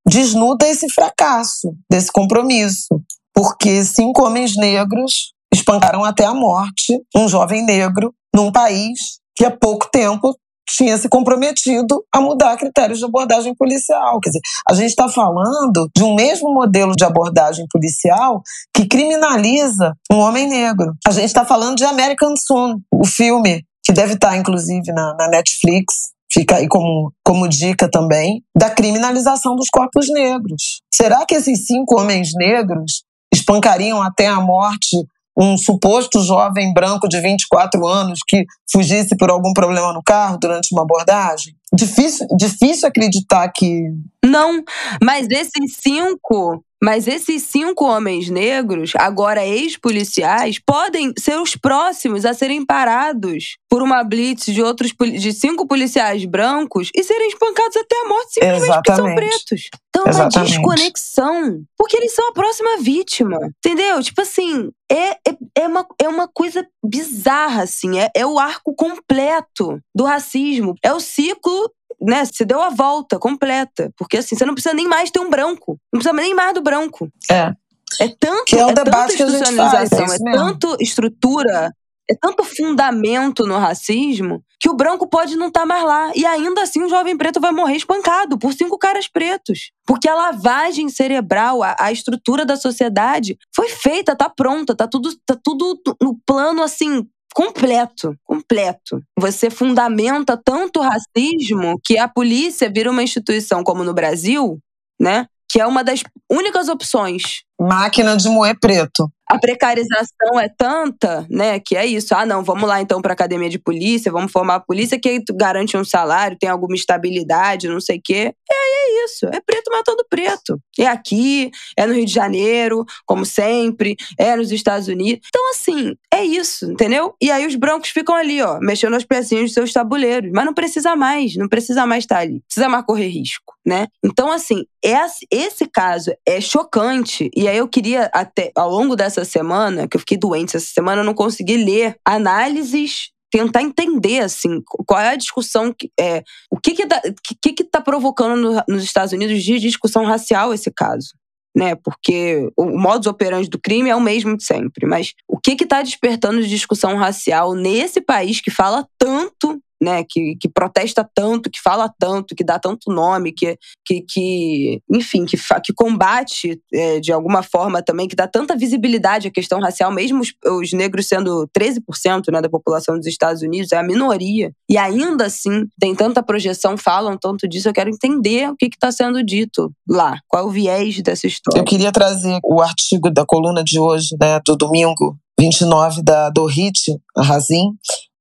desnuda esse fracasso desse compromisso, porque cinco homens negros espancaram até a morte um jovem negro num país que há pouco tempo tinha se comprometido a mudar critérios de abordagem policial. Quer dizer, a gente está falando de um mesmo modelo de abordagem policial que criminaliza um homem negro. A gente está falando de American Son, o filme que deve estar, inclusive, na, na Netflix, fica aí como, como dica também, da criminalização dos corpos negros. Será que esses cinco homens negros espancariam até a morte um suposto jovem branco de 24 anos que fugisse por algum problema no carro durante uma abordagem? Difícil, difícil acreditar que. Não, mas esses cinco mas esses cinco homens negros, agora ex-policiais, podem ser os próximos a serem parados por uma blitz de outros de cinco policiais brancos e serem espancados até a morte simplesmente Exatamente. porque são pretos. Então é uma desconexão. Porque eles são a próxima vítima. Entendeu? Tipo assim, é, é, é, uma, é uma coisa bizarra, assim. É, é o arco completo do racismo. É o ciclo né, você deu a volta completa. Porque assim, você não precisa nem mais ter um branco. Não precisa nem mais do branco. É. É tanto, que é, o é tanta institucionalização, faz, é, é tanto estrutura, é tanto fundamento no racismo que o branco pode não estar tá mais lá. E ainda assim o jovem preto vai morrer espancado por cinco caras pretos. Porque a lavagem cerebral, a, a estrutura da sociedade foi feita, tá pronta, tá tudo, tá tudo no plano assim completo, completo. Você fundamenta tanto o racismo que a polícia vira uma instituição como no Brasil, né? Que é uma das únicas opções. Máquina de moer preto a precarização é tanta, né, que é isso. Ah, não, vamos lá então para academia de polícia, vamos formar a polícia que garante um salário, tem alguma estabilidade, não sei o quê. E aí é isso, é preto matando preto. É aqui, é no Rio de Janeiro, como sempre, é nos Estados Unidos. Então, assim, é isso, entendeu? E aí os brancos ficam ali, ó, mexendo as pecinhas dos seus tabuleiros. Mas não precisa mais, não precisa mais estar ali. Precisa mais correr risco, né? Então, assim, esse caso é chocante. E aí eu queria, até ao longo dessa essa semana, que eu fiquei doente essa semana, eu não consegui ler análises tentar entender assim qual é a discussão que é o que que tá, que, que tá provocando no, nos Estados Unidos de discussão racial esse caso né? Porque o modus operandi do crime é o mesmo de sempre mas o que que tá despertando de discussão racial nesse país que fala tanto né, que, que protesta tanto, que fala tanto, que dá tanto nome, que, que, que enfim, que, que combate é, de alguma forma também, que dá tanta visibilidade à questão racial, mesmo os, os negros sendo 13% né, da população dos Estados Unidos, é a minoria, e ainda assim tem tanta projeção, falam tanto disso, eu quero entender o que está sendo dito lá, qual é o viés dessa história. Eu queria trazer o artigo da coluna de hoje, né, do domingo, 29 da Dorit Razin,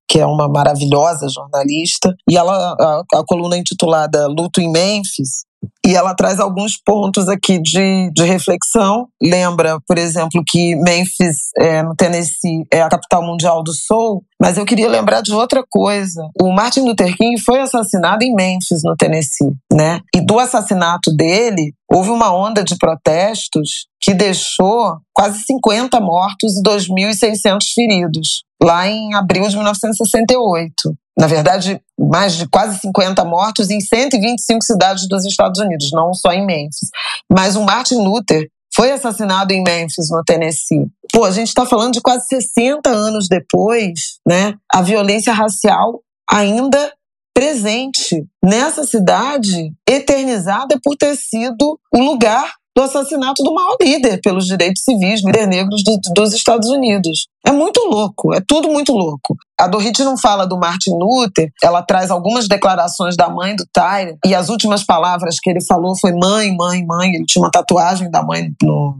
que é uma maravilhosa jornalista, e ela a, a coluna é intitulada Luto em Memphis, e ela traz alguns pontos aqui de, de reflexão. Lembra, por exemplo, que Memphis, é, no Tennessee, é a capital mundial do soul, mas eu queria lembrar de outra coisa. O Martin Luther King foi assassinado em Memphis, no Tennessee, né? E do assassinato dele, houve uma onda de protestos que deixou quase 50 mortos e 2.600 feridos, lá em abril de 1968 na verdade, mais de quase 50 mortos em 125 cidades dos Estados Unidos, não só em Memphis. Mas o Martin Luther foi assassinado em Memphis, no Tennessee. Pô, a gente está falando de quase 60 anos depois, né? A violência racial ainda presente nessa cidade, eternizada por ter sido o lugar do assassinato do maior líder pelos direitos civis, líder negros do, dos Estados Unidos. É muito louco, é tudo muito louco. A Dorit não fala do Martin Luther, ela traz algumas declarações da mãe do Tyler, e as últimas palavras que ele falou foi mãe, mãe, mãe. Ele tinha uma tatuagem da mãe no,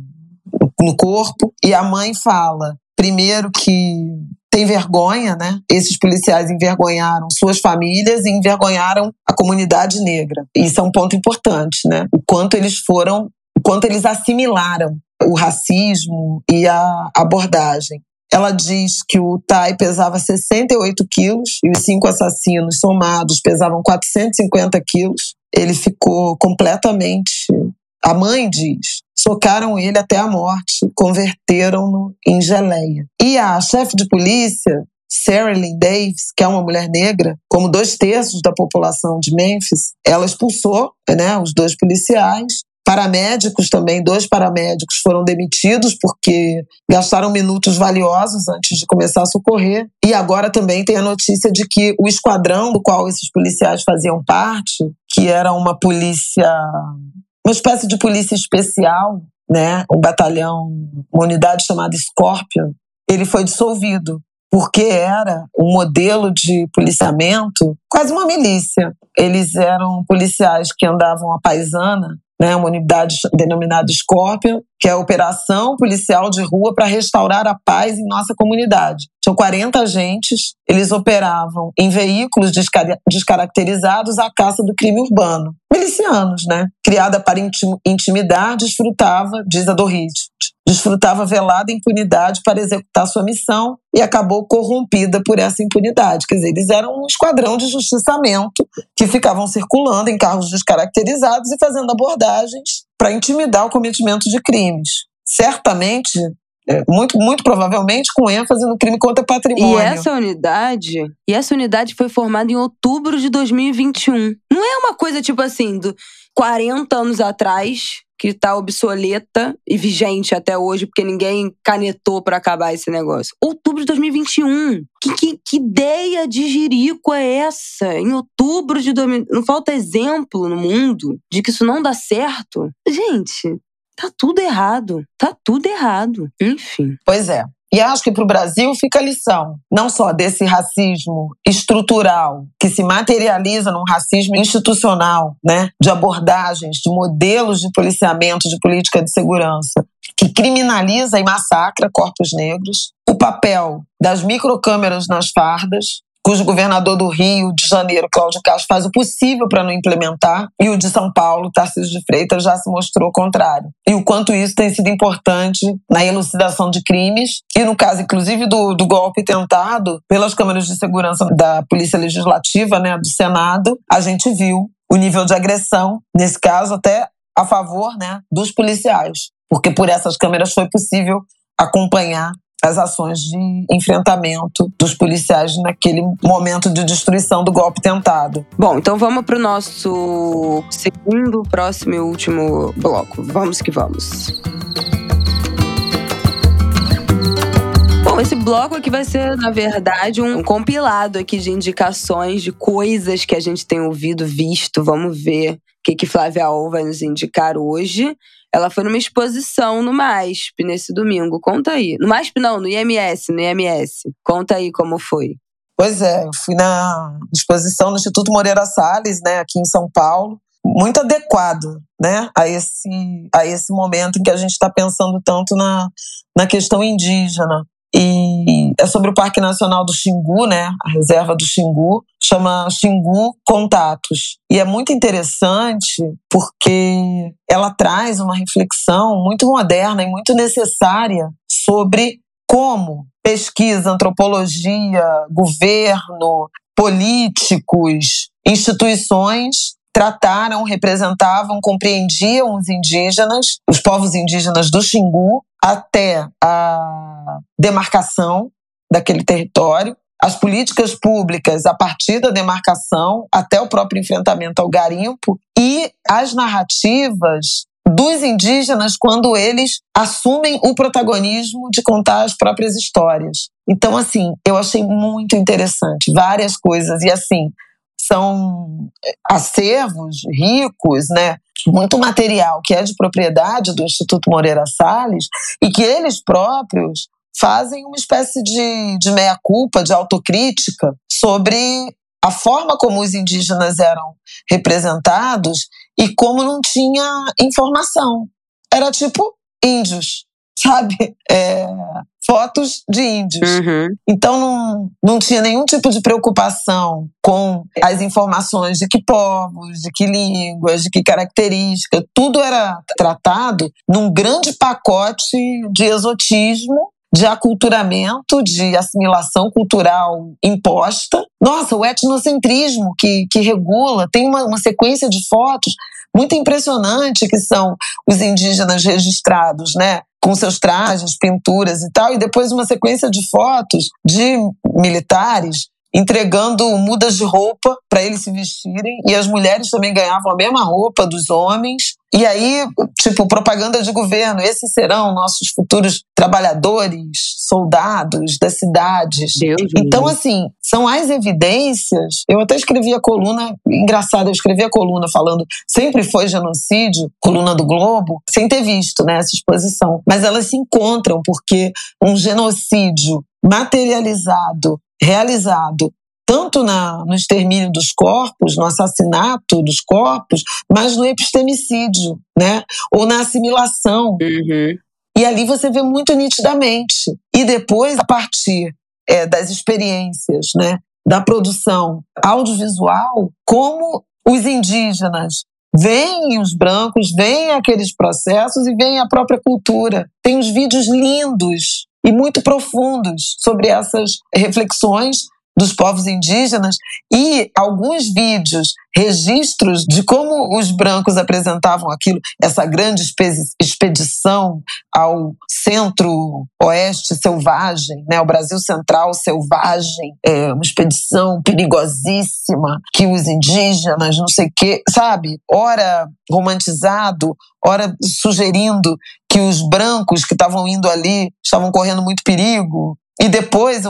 no corpo, e a mãe fala, primeiro, que tem vergonha, né? Esses policiais envergonharam suas famílias e envergonharam a comunidade negra. Isso é um ponto importante, né? O quanto eles foram o quanto eles assimilaram o racismo e a abordagem. Ela diz que o Tai pesava 68 quilos e os cinco assassinos somados pesavam 450 quilos. Ele ficou completamente. A mãe diz: socaram ele até a morte, converteram-no em geleia. E a chefe de polícia, Sarah Lynn Davis, que é uma mulher negra, como dois terços da população de Memphis, ela expulsou né, os dois policiais Paramédicos também, dois paramédicos foram demitidos porque gastaram minutos valiosos antes de começar a socorrer. E agora também tem a notícia de que o esquadrão do qual esses policiais faziam parte, que era uma polícia, uma espécie de polícia especial, né, um batalhão, uma unidade chamada Scorpion, ele foi dissolvido porque era um modelo de policiamento, quase uma milícia. Eles eram policiais que andavam à paisana né, uma unidade denominada Scorpion, que é a Operação Policial de Rua para restaurar a paz em nossa comunidade. São 40 agentes, eles operavam em veículos descaracterizados à caça do crime urbano. Milicianos, né? Criada para intimidar, desfrutava, diz a Dorit, desfrutava velada impunidade para executar sua missão e acabou corrompida por essa impunidade. Quer dizer, eles eram um esquadrão de justiçamento que ficavam circulando em carros descaracterizados e fazendo abordagens para intimidar o cometimento de crimes. Certamente, é, muito, muito provavelmente com ênfase no crime contra patrimônio. E essa unidade, e essa unidade foi formada em outubro de 2021. Não é uma coisa tipo assim, do 40 anos atrás, que tá obsoleta e vigente até hoje, porque ninguém canetou para acabar esse negócio. Outubro de 2021. Que, que, que, ideia de jirico é essa? Em outubro de 2000. Não falta exemplo no mundo de que isso não dá certo? Gente, tá tudo errado. Tá tudo errado. Enfim. Pois é. E acho que para o Brasil fica a lição, não só desse racismo estrutural, que se materializa num racismo institucional, né, de abordagens, de modelos de policiamento, de política de segurança, que criminaliza e massacra corpos negros, o papel das microcâmeras nas fardas, cujo governador do Rio de Janeiro, Cláudio Castro, faz o possível para não implementar, e o de São Paulo, Tarcísio de Freitas, já se mostrou contrário. E o quanto isso tem sido importante na elucidação de crimes, e no caso, inclusive, do, do golpe tentado pelas câmeras de segurança da Polícia Legislativa, né, do Senado, a gente viu o nível de agressão, nesse caso, até a favor né, dos policiais, porque por essas câmeras foi possível acompanhar as ações de enfrentamento dos policiais naquele momento de destruição do golpe tentado. Bom, então vamos para o nosso segundo, próximo e último bloco. Vamos que vamos. Esse bloco aqui vai ser, na verdade, um compilado aqui de indicações de coisas que a gente tem ouvido, visto. Vamos ver o que, que Flávia Ol vai nos indicar hoje. Ela foi numa exposição no MASP nesse domingo. Conta aí. No MASP não, no IMS, no IMS. Conta aí como foi. Pois é, eu fui na exposição no Instituto Moreira Salles, né, aqui em São Paulo, muito adequado, né, a esse a esse momento em que a gente está pensando tanto na, na questão indígena. E é sobre o Parque Nacional do Xingu, né? A reserva do Xingu, chama Xingu Contatos. E é muito interessante porque ela traz uma reflexão muito moderna e muito necessária sobre como pesquisa, antropologia, governo, políticos, instituições trataram, representavam, compreendiam os indígenas, os povos indígenas do Xingu, até a demarcação daquele território, as políticas públicas a partir da demarcação até o próprio enfrentamento ao garimpo e as narrativas dos indígenas quando eles assumem o protagonismo de contar as próprias histórias. Então, assim, eu achei muito interessante, várias coisas. E, assim, são acervos ricos, né? muito material que é de propriedade do Instituto Moreira Salles e que eles próprios fazem uma espécie de, de meia-culpa, de autocrítica sobre a forma como os indígenas eram representados e como não tinha informação. Era tipo índios, sabe? É, fotos de índios. Uhum. Então não, não tinha nenhum tipo de preocupação com as informações de que povos, de que línguas, de que características. Tudo era tratado num grande pacote de exotismo de aculturamento, de assimilação cultural imposta. Nossa, o etnocentrismo que, que regula, tem uma, uma sequência de fotos muito impressionante que são os indígenas registrados, né? com seus trajes, pinturas e tal, e depois uma sequência de fotos de militares entregando mudas de roupa para eles se vestirem e as mulheres também ganhavam a mesma roupa dos homens. E aí, tipo, propaganda de governo, esses serão nossos futuros trabalhadores, soldados das cidades. Deus então, Deus. assim, são as evidências. Eu até escrevi a coluna, engraçado, eu escrevi a coluna falando sempre foi genocídio, coluna do Globo, sem ter visto né, essa exposição. Mas elas se encontram porque um genocídio materializado realizado tanto na, no extermínio dos corpos, no assassinato dos corpos, mas no epistemicídio, né? Ou na assimilação. Uhum. E ali você vê muito nitidamente. E depois, a partir é, das experiências, né? Da produção audiovisual, como os indígenas veem os brancos, veem aqueles processos e veem a própria cultura. Tem uns vídeos lindos e muito profundos sobre essas reflexões dos povos indígenas e alguns vídeos, registros de como os brancos apresentavam aquilo, essa grande expedição ao centro-oeste selvagem, né, o Brasil Central selvagem, é, uma expedição perigosíssima que os indígenas, não sei o quê, sabe, ora romantizado, ora sugerindo que os brancos que estavam indo ali estavam correndo muito perigo, e depois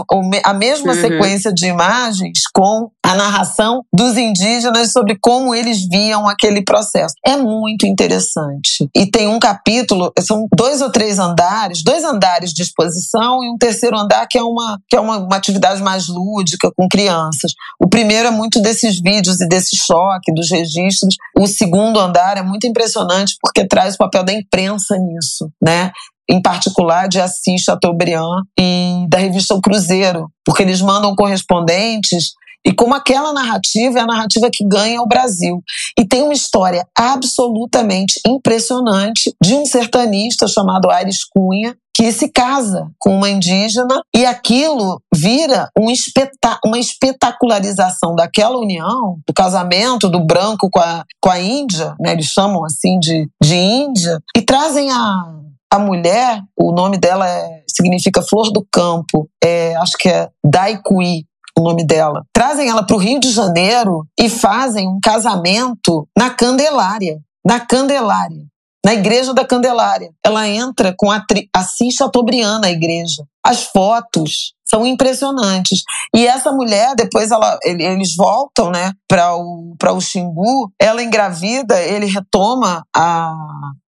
a mesma uhum. sequência de imagens com a narração dos indígenas sobre como eles viam aquele processo. É muito interessante. E tem um capítulo, são dois ou três andares, dois andares de exposição e um terceiro andar que é uma, que é uma, uma atividade mais lúdica com crianças. O primeiro é muito desses vídeos e desse choque, dos registros. O segundo andar é muito impressionante porque traz o papel da imprensa nisso, né? Em particular de Assis Chateaubriand e da revista O Cruzeiro, porque eles mandam correspondentes e como aquela narrativa é a narrativa que ganha o Brasil. E tem uma história absolutamente impressionante de um sertanista chamado Aires Cunha, que se casa com uma indígena e aquilo vira um espetá uma espetacularização daquela união, do casamento do branco com a, com a Índia, né? eles chamam assim de, de Índia, e trazem a, a mulher, o nome dela é, significa flor do campo, é, acho que é Daikui, o nome dela. Trazem ela para o Rio de Janeiro e fazem um casamento na Candelária. Na Candelária. Na igreja da Candelária. Ela entra com a Assis Chateaubriand na igreja. As fotos são impressionantes. E essa mulher, depois ela, eles voltam né, para o, o Xingu, ela engravida, ele retoma a,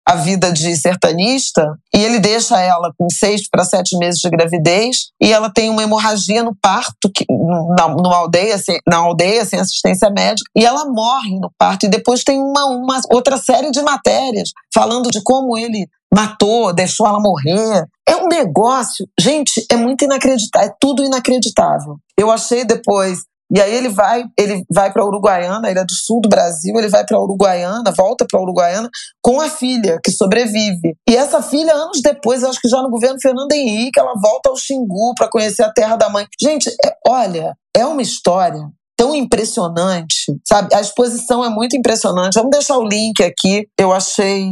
a vida de sertanista e ele deixa ela com seis para sete meses de gravidez e ela tem uma hemorragia no parto que, na, numa aldeia, sem, na aldeia sem assistência médica e ela morre no parto e depois tem uma, uma outra série de matérias falando de como ele matou, deixou ela morrer. É um negócio, gente, é muito inacreditável, é tudo inacreditável. Eu achei depois e aí ele vai, ele vai para Uruguaiana, ele é do sul do Brasil, ele vai para Uruguaiana, volta para Uruguaiana com a filha que sobrevive. E essa filha anos depois, acho que já no governo Fernando Henrique, ela volta ao Xingu para conhecer a terra da mãe. Gente, é, olha, é uma história tão impressionante, sabe? A exposição é muito impressionante. Vamos deixar o link aqui. Eu achei,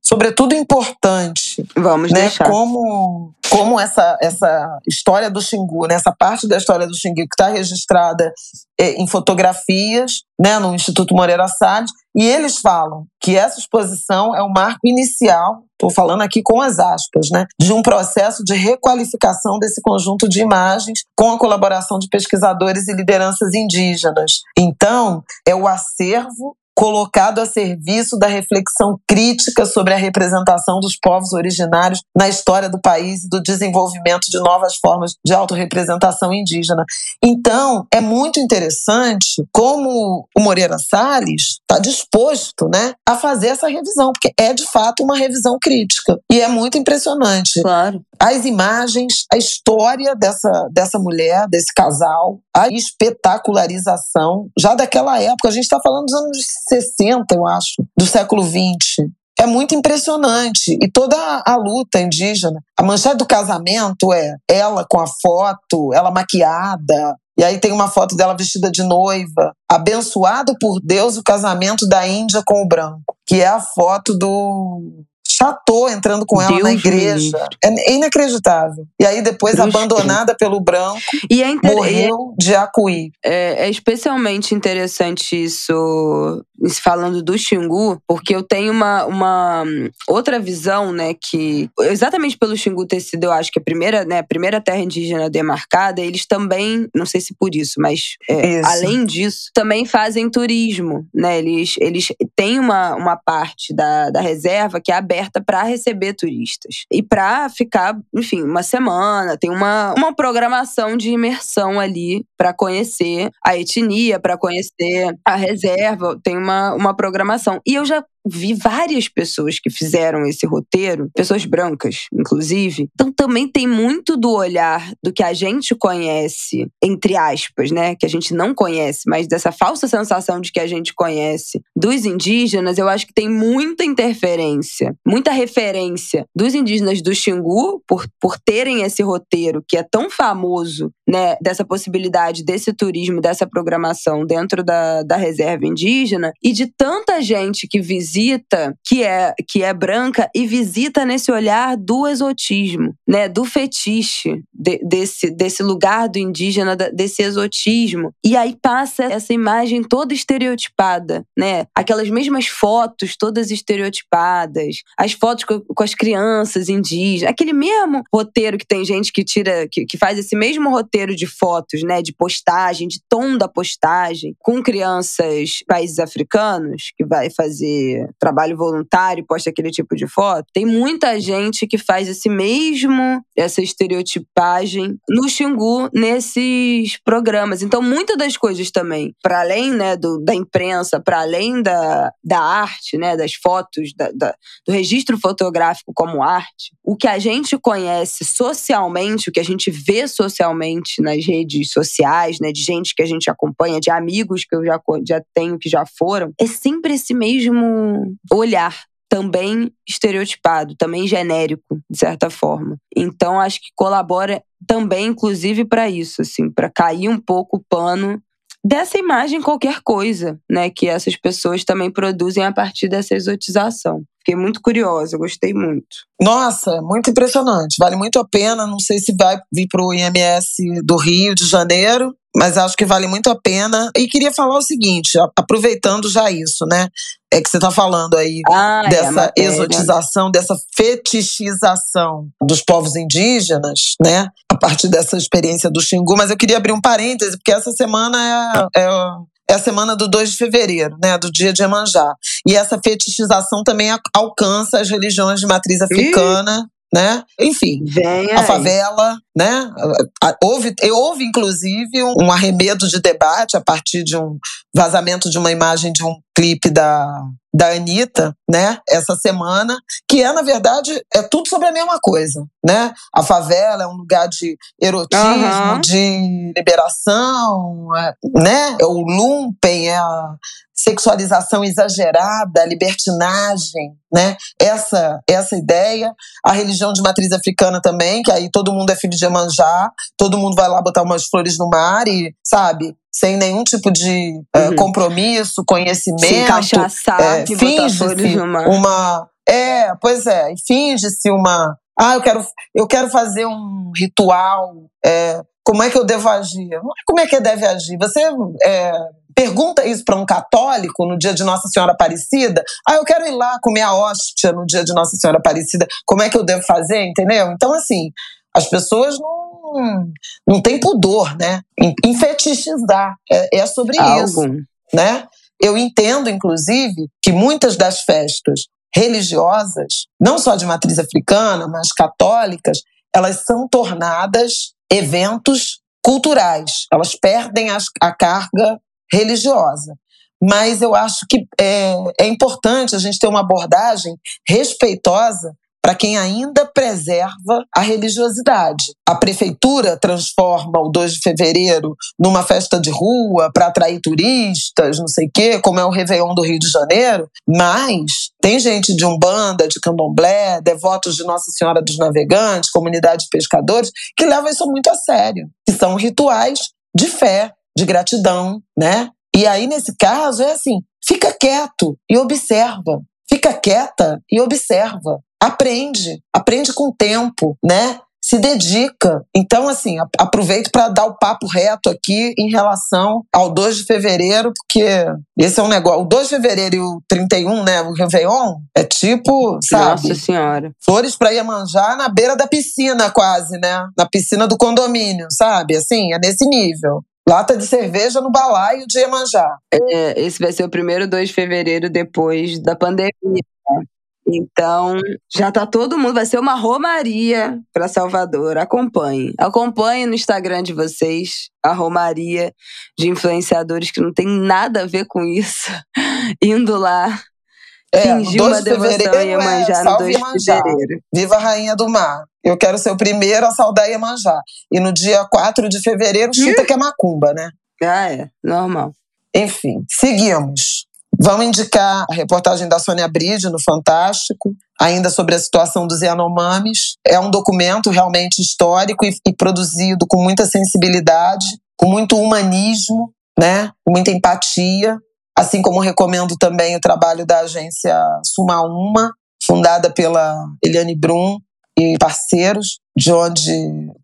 sobretudo, importante. Vamos né? deixar. Como, como essa, essa história do Xingu, né? essa parte da história do Xingu que está registrada é, em fotografias, né? no Instituto Moreira Salles, e eles falam que essa exposição é o marco inicial, estou falando aqui com as aspas, né, de um processo de requalificação desse conjunto de imagens com a colaboração de pesquisadores e lideranças indígenas. Então, é o acervo colocado a serviço da reflexão crítica sobre a representação dos povos originários na história do país e do desenvolvimento de novas formas de autorrepresentação indígena. Então, é muito interessante como o Moreira Salles está disposto né, a fazer essa revisão, porque é de fato uma revisão crítica. E é muito impressionante. Claro. As imagens, a história dessa, dessa mulher, desse casal, a espetacularização, já daquela época, a gente está falando dos anos 60, eu acho, do século 20. É muito impressionante. E toda a luta indígena. A manchete do casamento é ela com a foto, ela maquiada. E aí tem uma foto dela vestida de noiva. Abençoado por Deus o casamento da Índia com o branco. Que é a foto do chatou entrando com ela Deus na igreja. É inacreditável. E aí depois Deus abandonada Deus. pelo branco, e é inter... morreu de acuí. É, é especialmente interessante isso falando do Xingu, porque eu tenho uma, uma outra visão, né, que exatamente pelo Xingu ter sido, eu acho que a primeira, né, a primeira terra indígena demarcada, eles também, não sei se por isso, mas é, isso. além disso, também fazem turismo, né, eles, eles têm uma, uma parte da, da reserva que é aberta aberta para receber turistas. E para ficar, enfim, uma semana, tem uma, uma programação de imersão ali para conhecer a etnia, para conhecer a reserva, tem uma, uma programação. E eu já vi várias pessoas que fizeram esse roteiro, pessoas brancas, inclusive. Então também tem muito do olhar do que a gente conhece, entre aspas, né? Que a gente não conhece, mas dessa falsa sensação de que a gente conhece dos indígenas, eu acho que tem muita interferência, muita referência dos indígenas do Xingu, por, por terem esse roteiro que é tão famoso, né? Dessa possibilidade desse turismo, dessa programação dentro da, da reserva indígena, e de tanta gente que visita que é que é branca e visita nesse olhar do exotismo, né, do fetiche de, desse desse lugar do indígena, desse exotismo. E aí passa essa imagem toda estereotipada, né? Aquelas mesmas fotos todas estereotipadas, as fotos com, com as crianças indígenas, aquele mesmo roteiro que tem gente que tira que, que faz esse mesmo roteiro de fotos, né, de postagem, de tom da postagem com crianças países africanos que vai fazer trabalho voluntário, posta aquele tipo de foto. Tem muita gente que faz esse mesmo, essa estereotipagem no Xingu, nesses programas. Então, muitas das coisas também, para além né, do, da imprensa, para além da, da arte, né, das fotos, da, da, do registro fotográfico como arte, o que a gente conhece socialmente, o que a gente vê socialmente nas redes sociais, né, de gente que a gente acompanha, de amigos que eu já, já tenho que já foram, é sempre esse mesmo olhar também estereotipado, também genérico, de certa forma. Então, acho que colabora também, inclusive, para isso, assim, para cair um pouco o pano dessa imagem qualquer coisa, né, que essas pessoas também produzem a partir dessa exotização. Fiquei muito curiosa, gostei muito. Nossa, muito impressionante. Vale muito a pena. Não sei se vai vir para o IMS do Rio de Janeiro, mas acho que vale muito a pena. E queria falar o seguinte, aproveitando já isso, né? É que você está falando aí ah, é, dessa é exotização, dessa fetichização dos povos indígenas, né? A partir dessa experiência do Xingu. Mas eu queria abrir um parêntese, porque essa semana é, é é a semana do 2 de fevereiro, né, do dia de Emanjá. E essa fetichização também alcança as religiões de matriz africana, Ih né? Enfim, Vem a favela, né? Houve, houve inclusive um arremedo de debate a partir de um vazamento de uma imagem de um clipe da, da Anitta, né? Essa semana, que é, na verdade, é tudo sobre a mesma coisa, né? A favela é um lugar de erotismo, uhum. de liberação, é, né? É o lumpen, é a sexualização exagerada, libertinagem, né? Essa essa ideia, a religião de matriz africana também, que aí todo mundo é filho de Emanjá, todo mundo vai lá botar umas flores no mar e, sabe, sem nenhum tipo de uh, compromisso, conhecimento, Se encaixaçar, é, finge-se uma é, pois é, finge-se uma ah, eu quero, eu quero fazer um ritual. É, como é que eu devo agir? Como é que deve agir? Você é, pergunta isso para um católico no dia de Nossa Senhora Aparecida, ah, eu quero ir lá comer a hóstia no dia de Nossa Senhora Aparecida, como é que eu devo fazer, entendeu? Então, assim, as pessoas não, não têm pudor, né? Em, fetichizar. É, é sobre Algo. isso, né? Eu entendo, inclusive, que muitas das festas religiosas, não só de matriz africana, mas católicas, elas são tornadas eventos culturais. Elas perdem a carga religiosa. Mas eu acho que é, é importante a gente ter uma abordagem respeitosa para quem ainda preserva a religiosidade. A prefeitura transforma o 2 de fevereiro numa festa de rua para atrair turistas, não sei o quê, como é o Réveillon do Rio de Janeiro, mas tem gente de Umbanda, de Candomblé, devotos de Nossa Senhora dos Navegantes, comunidade de pescadores, que levam isso muito a sério, que são rituais de fé, de gratidão, né? E aí, nesse caso, é assim: fica quieto e observa. Fica quieta e observa. Aprende. Aprende com o tempo, né? se dedica. Então, assim, aproveito para dar o papo reto aqui em relação ao 2 de fevereiro, porque esse é um negócio. O 2 de fevereiro e o 31, né? O Réveillon, é tipo, sabe? Nossa Senhora. Flores para Iemanjá na beira da piscina, quase, né? Na piscina do condomínio, sabe? Assim, é nesse nível. Lata de cerveja no balaio de Iemanjá. É, esse vai ser o primeiro 2 de fevereiro depois da pandemia. Então, já tá todo mundo. Vai ser uma romaria para Salvador. Acompanhe. Acompanhe no Instagram de vocês a romaria de influenciadores que não tem nada a ver com isso. Indo lá é, fingir uma de devoção a Iemanjá é, no 2 de fevereiro. Viva a Rainha do Mar. Eu quero ser o primeiro a saudar Iemanjá. E no dia 4 de fevereiro, chuta que é macumba, né? Ah, é. Normal. Enfim, seguimos. Vamos indicar a reportagem da Sônia Bride no Fantástico, ainda sobre a situação dos Yanomamis. É um documento realmente histórico e, e produzido com muita sensibilidade, com muito humanismo, né? com muita empatia. Assim como recomendo também o trabalho da agência Suma Uma, fundada pela Eliane Brum e parceiros, de onde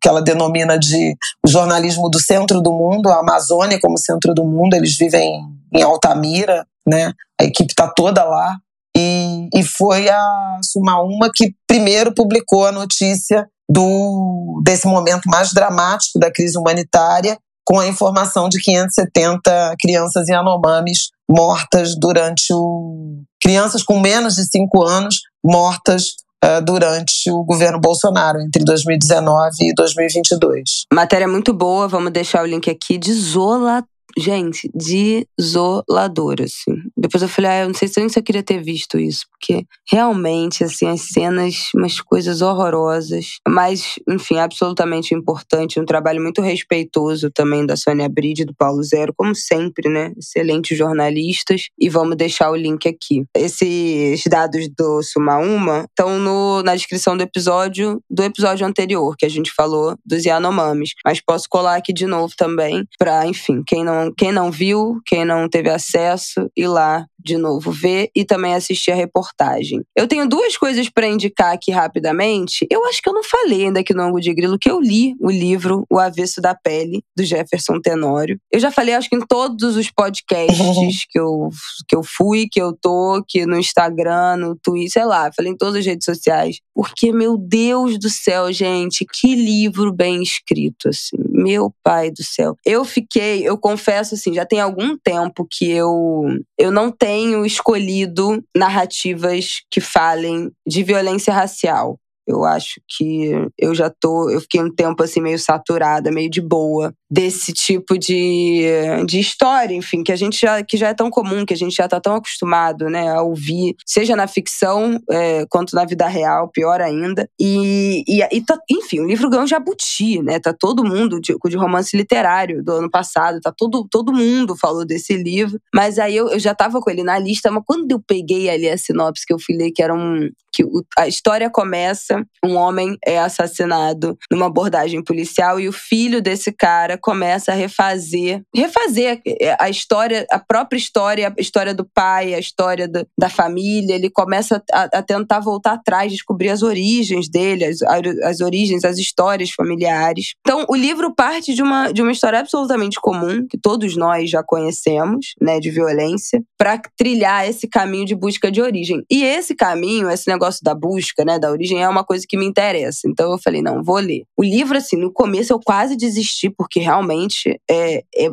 que ela denomina de jornalismo do centro do mundo, a Amazônia como centro do mundo. Eles vivem em Altamira, né? A equipe está toda lá. E, e foi a Sumauma que primeiro publicou a notícia do desse momento mais dramático da crise humanitária, com a informação de 570 crianças Yanomamis mortas durante o. crianças com menos de 5 anos mortas uh, durante o governo Bolsonaro, entre 2019 e 2022. Matéria muito boa, vamos deixar o link aqui, desolatório gente, desolador, assim. Depois eu falei, ah, eu não sei se eu queria ter visto isso, porque realmente, assim, as cenas, umas coisas horrorosas, mas, enfim, absolutamente importante, um trabalho muito respeitoso também da Sônia Bride do Paulo Zero, como sempre, né? Excelentes jornalistas, e vamos deixar o link aqui. Esses dados do Sumauma estão no, na descrição do episódio, do episódio anterior, que a gente falou dos Yanomamis, mas posso colar aqui de novo também, para, enfim, quem não quem não viu, quem não teve acesso, ir lá de novo ver e também assistir a reportagem. Eu tenho duas coisas para indicar aqui rapidamente. Eu acho que eu não falei ainda aqui no Ângulo de Grilo que eu li o livro O Avesso da Pele, do Jefferson Tenório. Eu já falei, acho que em todos os podcasts que eu, que eu fui, que eu tô, que no Instagram, no Twitter, sei lá, falei em todas as redes sociais. Porque, meu Deus do céu, gente, que livro bem escrito, assim. Meu pai do céu. Eu fiquei, eu confesso assim, já tem algum tempo que eu, eu não tenho tenho escolhido narrativas que falem de violência racial. Eu acho que eu já tô, eu fiquei um tempo assim meio saturada, meio de boa desse tipo de, de história, enfim, que a gente já que já é tão comum, que a gente já tá tão acostumado, né, a ouvir, seja na ficção é, quanto na vida real, pior ainda. E, e, e tá, enfim, o livro ganhou jabuti, né? Tá todo mundo de, de romance literário do ano passado, tá todo todo mundo falou desse livro, mas aí eu, eu já tava com ele na lista, mas quando eu peguei ali a sinopse que eu falei que era um que a história começa, um homem é assassinado numa abordagem policial e o filho desse cara começa a refazer, refazer a história, a própria história, a história do pai, a história do, da família. Ele começa a, a, tentar voltar atrás, descobrir as origens dele, as, as origens, as histórias familiares. Então, o livro parte de uma, de uma história absolutamente comum, que todos nós já conhecemos, né, de violência, para trilhar esse caminho de busca de origem. E esse caminho, esse negócio da busca, né, da origem, é uma coisa que me interessa. Então eu falei, não, vou ler. O livro, assim, no começo eu quase desisti, porque realmente é, é,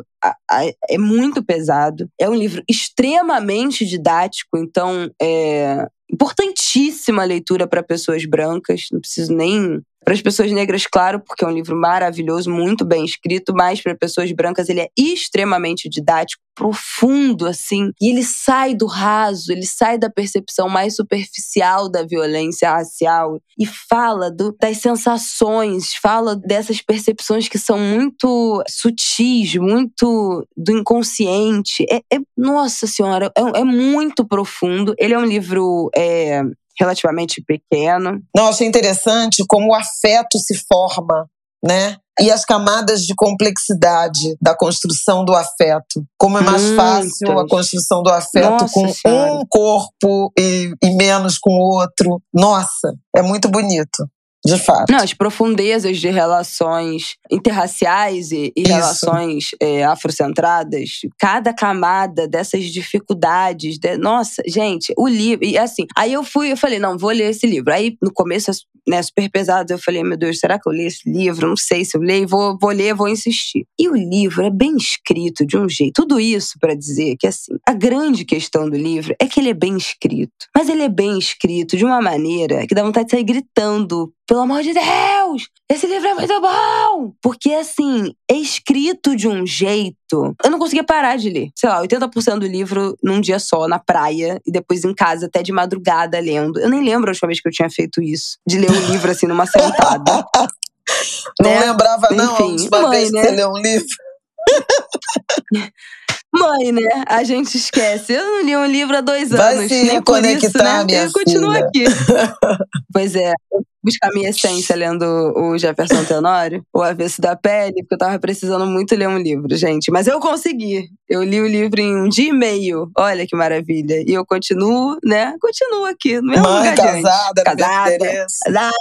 é muito pesado. É um livro extremamente didático, então é importantíssima leitura para pessoas brancas. Não preciso nem para as pessoas negras, claro, porque é um livro maravilhoso, muito bem escrito, mas para pessoas brancas ele é extremamente didático, profundo, assim. E ele sai do raso, ele sai da percepção mais superficial da violência racial e fala do, das sensações, fala dessas percepções que são muito sutis, muito do inconsciente. É, é nossa senhora, é, é, muito profundo. Ele é um livro. É, relativamente pequeno. Não, achei interessante como o afeto se forma, né? E as camadas de complexidade da construção do afeto. Como é mais fácil a construção do afeto Nossa com senhora. um corpo e, e menos com o outro. Nossa, é muito bonito. De fato. Não, as profundezas de relações interraciais e, e relações é, afrocentradas, cada camada dessas dificuldades. De, nossa, gente, o livro. E assim, aí eu fui, eu falei, não, vou ler esse livro. Aí no começo, né, super pesado, eu falei, meu Deus, será que eu li esse livro? Não sei se eu leio, vou, vou ler, vou insistir. E o livro é bem escrito de um jeito. Tudo isso para dizer que, assim, a grande questão do livro é que ele é bem escrito. Mas ele é bem escrito de uma maneira que dá vontade de sair gritando pelo amor de Deus, esse livro é muito bom! Porque, assim, é escrito de um jeito. Eu não conseguia parar de ler. Sei lá, 80% do livro num dia só, na praia, e depois em casa, até de madrugada, lendo. Eu nem lembro a última vez que eu tinha feito isso. De ler um livro, assim, numa sentada. não né? lembrava, não, Enfim, a última mãe, vez né? que você leu um livro. Mãe, né? A gente esquece. Eu não li um livro há dois Vai anos. Se nem por isso, né? Minha eu continuo aqui. pois é buscar minha essência lendo o Jefferson Tenório, O Avesso da Pele, porque eu tava precisando muito ler um livro, gente. Mas eu consegui. Eu li o livro em um dia e meio. Olha que maravilha. E eu continuo, né? Continuo aqui, no mesmo mãe, lugar casada, casada, casada,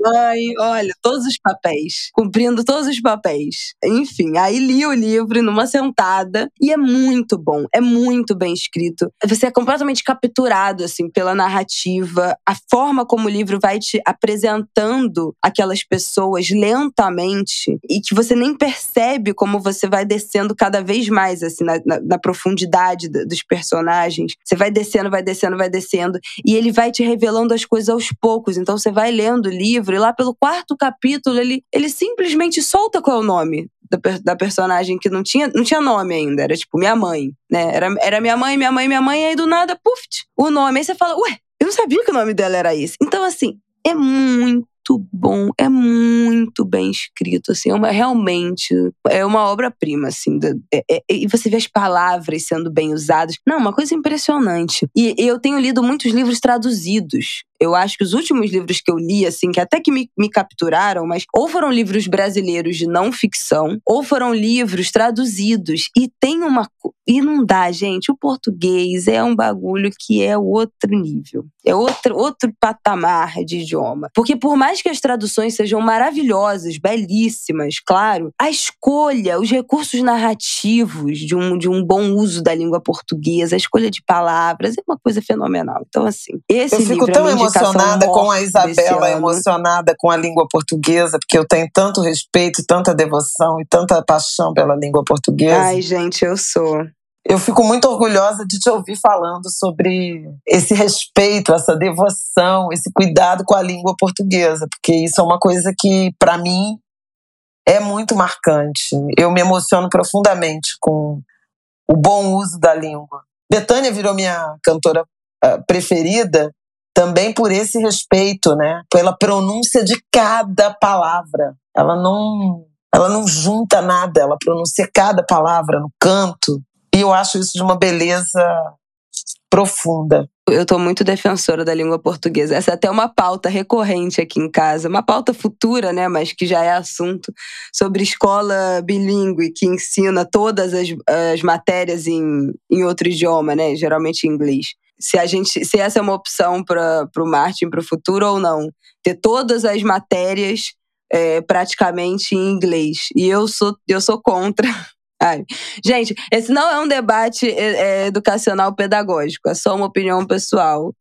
mãe, olha, todos os papéis. Cumprindo todos os papéis. Enfim, aí li o livro numa sentada e é muito bom. É muito bem escrito. Você é completamente capturado, assim, pela narrativa, a forma como o livro vai te apresentar apresentando aquelas pessoas lentamente e que você nem percebe como você vai descendo cada vez mais, assim, na, na, na profundidade dos personagens. Você vai descendo, vai descendo, vai descendo. E ele vai te revelando as coisas aos poucos. Então você vai lendo o livro e lá pelo quarto capítulo ele, ele simplesmente solta qual é o nome da, da, personagem que não tinha, não tinha nome ainda. Era tipo minha mãe, né? Era, era minha mãe, minha mãe, minha mãe, e aí do nada, puf, o nome. Aí você fala, ué, eu não sabia que o nome dela era esse. Então, assim, é muito bom, é muito bem escrito, assim, é uma, realmente é uma obra-prima, assim, é, é, e você vê as palavras sendo bem usadas. Não, uma coisa impressionante. E eu tenho lido muitos livros traduzidos. Eu acho que os últimos livros que eu li, assim, que até que me, me capturaram, mas ou foram livros brasileiros de não ficção, ou foram livros traduzidos. E tem uma. E não dá, gente. O português é um bagulho que é outro nível. É outro, outro patamar de idioma. Porque por mais que as traduções sejam maravilhosas, belíssimas, claro, a escolha, os recursos narrativos de um, de um bom uso da língua portuguesa, a escolha de palavras, é uma coisa fenomenal. Então, assim, esse eu fico livro tão é emocionada com a Isabela, emocionada com a língua portuguesa, porque eu tenho tanto respeito, tanta devoção e tanta paixão pela língua portuguesa. Ai, gente, eu sou. Eu fico muito orgulhosa de te ouvir falando sobre esse respeito, essa devoção, esse cuidado com a língua portuguesa, porque isso é uma coisa que, para mim, é muito marcante. Eu me emociono profundamente com o bom uso da língua. Betânia virou minha cantora uh, preferida também por esse respeito, né? Pela pronúncia de cada palavra. Ela não, ela não junta nada, ela pronuncia cada palavra no canto. E eu acho isso de uma beleza profunda. Eu estou muito defensora da língua portuguesa. Essa é até uma pauta recorrente aqui em casa, uma pauta futura, né, mas que já é assunto sobre escola bilíngue que ensina todas as, as matérias em, em outro idioma, né, geralmente em inglês. Se a gente, se essa é uma opção para o Martin para o futuro ou não, ter todas as matérias é, praticamente em inglês. E eu sou eu sou contra Ai. Gente, esse não é um debate é, é, educacional pedagógico, é só uma opinião pessoal.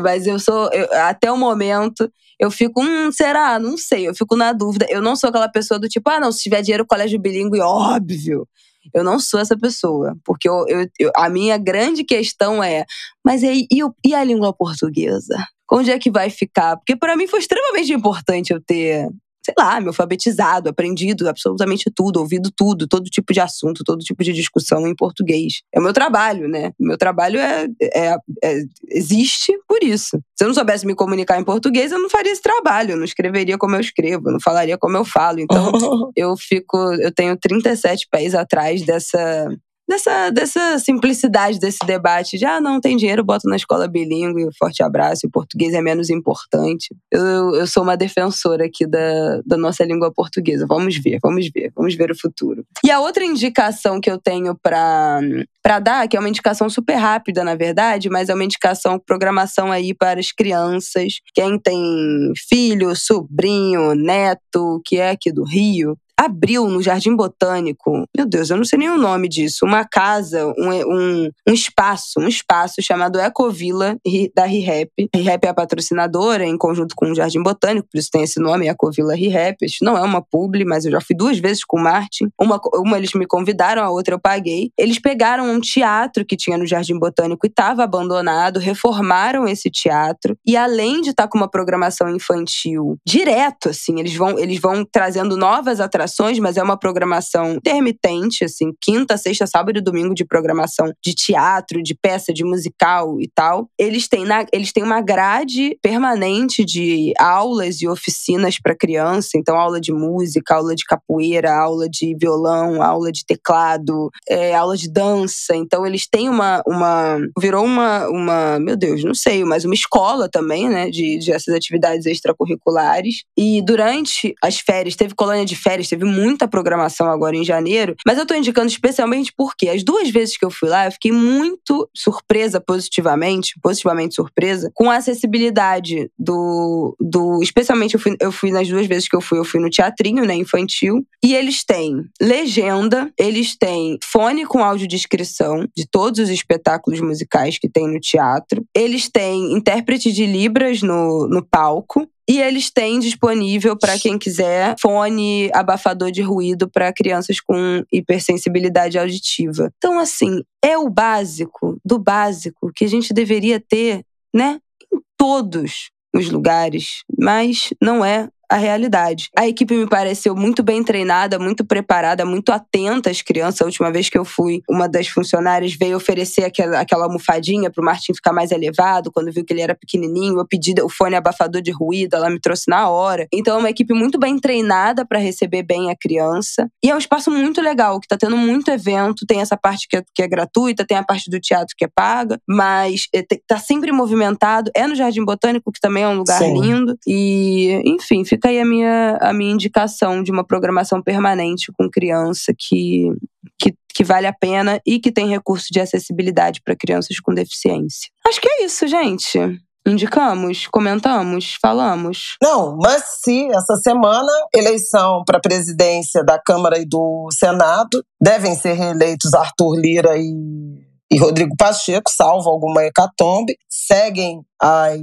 Mas eu sou, eu, até o momento, eu fico, hum, será? Não sei, eu fico na dúvida. Eu não sou aquela pessoa do tipo, ah, não, se tiver dinheiro, colégio bilíngue, óbvio. Eu não sou essa pessoa, porque eu, eu, eu a minha grande questão é, mas e, e, e a língua portuguesa? Onde é que vai ficar? Porque para mim foi extremamente importante eu ter sei lá, me alfabetizado, aprendido absolutamente tudo, ouvido tudo, todo tipo de assunto, todo tipo de discussão em português. É o meu trabalho, né? O meu trabalho é, é, é, existe por isso. Se eu não soubesse me comunicar em português, eu não faria esse trabalho, eu não escreveria como eu escrevo, eu não falaria como eu falo. Então, eu fico, eu tenho 37 pés atrás dessa dessa, dessa simplicidade desse debate de, ah, não, tem dinheiro, boto na escola bilíngue, forte abraço, o português é menos importante. Eu, eu sou uma defensora aqui da, da nossa língua portuguesa. Vamos ver, vamos ver, vamos ver o futuro. E a outra indicação que eu tenho para para dar, que é uma indicação super rápida, na verdade, mas é uma indicação, programação aí para as crianças. Quem tem filho, sobrinho, neto, que é aqui do Rio, abriu no Jardim Botânico, meu Deus, eu não sei nem o nome disso, uma casa, um, um, um espaço, um espaço chamado Ecovila da ReHap. ReHap é a patrocinadora em conjunto com o Jardim Botânico, por isso tem esse nome, Ecovila ReHap. Não é uma publi, mas eu já fui duas vezes com o Martin. Uma, uma eles me convidaram, a outra eu paguei. Eles pegaram um teatro que tinha no Jardim Botânico e estava abandonado, reformaram esse teatro e além de estar tá com uma programação infantil direto, assim, eles vão, eles vão trazendo novas atrações mas é uma programação intermitente, assim, quinta, sexta, sábado e domingo de programação de teatro, de peça, de musical e tal. Eles têm, na, eles têm uma grade permanente de aulas e oficinas para criança, então aula de música, aula de capoeira, aula de violão, aula de teclado, é, aula de dança. Então eles têm uma, uma virou uma, uma, meu Deus, não sei, mas uma escola também, né, de, de essas atividades extracurriculares. E durante as férias, teve colônia de férias, teve muita programação agora em janeiro, mas eu tô indicando especialmente porque as duas vezes que eu fui lá, eu fiquei muito surpresa positivamente, positivamente surpresa, com a acessibilidade do. do especialmente eu fui, eu fui nas duas vezes que eu fui, eu fui no teatrinho, né, infantil, e eles têm legenda, eles têm fone com audiodescrição de todos os espetáculos musicais que tem no teatro, eles têm intérprete de Libras no, no palco, e eles têm disponível para quem quiser fone abafador de ruído para crianças com hipersensibilidade auditiva. Então, assim, é o básico do básico que a gente deveria ter, né, em todos os lugares, mas não é a realidade. A equipe me pareceu muito bem treinada, muito preparada, muito atenta às crianças. A última vez que eu fui, uma das funcionárias veio oferecer aquela, aquela almofadinha para o Martin ficar mais elevado. Quando viu que ele era pequenininho, eu pedi o fone abafador de ruído, ela me trouxe na hora. Então é uma equipe muito bem treinada para receber bem a criança. E é um espaço muito legal, que está tendo muito evento. Tem essa parte que é, que é gratuita, tem a parte do teatro que é paga, mas está sempre movimentado. É no Jardim Botânico, que também é um lugar Sim. lindo. E, enfim, fica aí a minha, a minha indicação de uma programação permanente com criança que, que, que vale a pena e que tem recurso de acessibilidade para crianças com deficiência. Acho que é isso, gente. Indicamos, comentamos, falamos. Não, mas se essa semana, eleição para a presidência da Câmara e do Senado, devem ser reeleitos Arthur Lira e e Rodrigo Pacheco, salvo alguma hecatombe, seguem as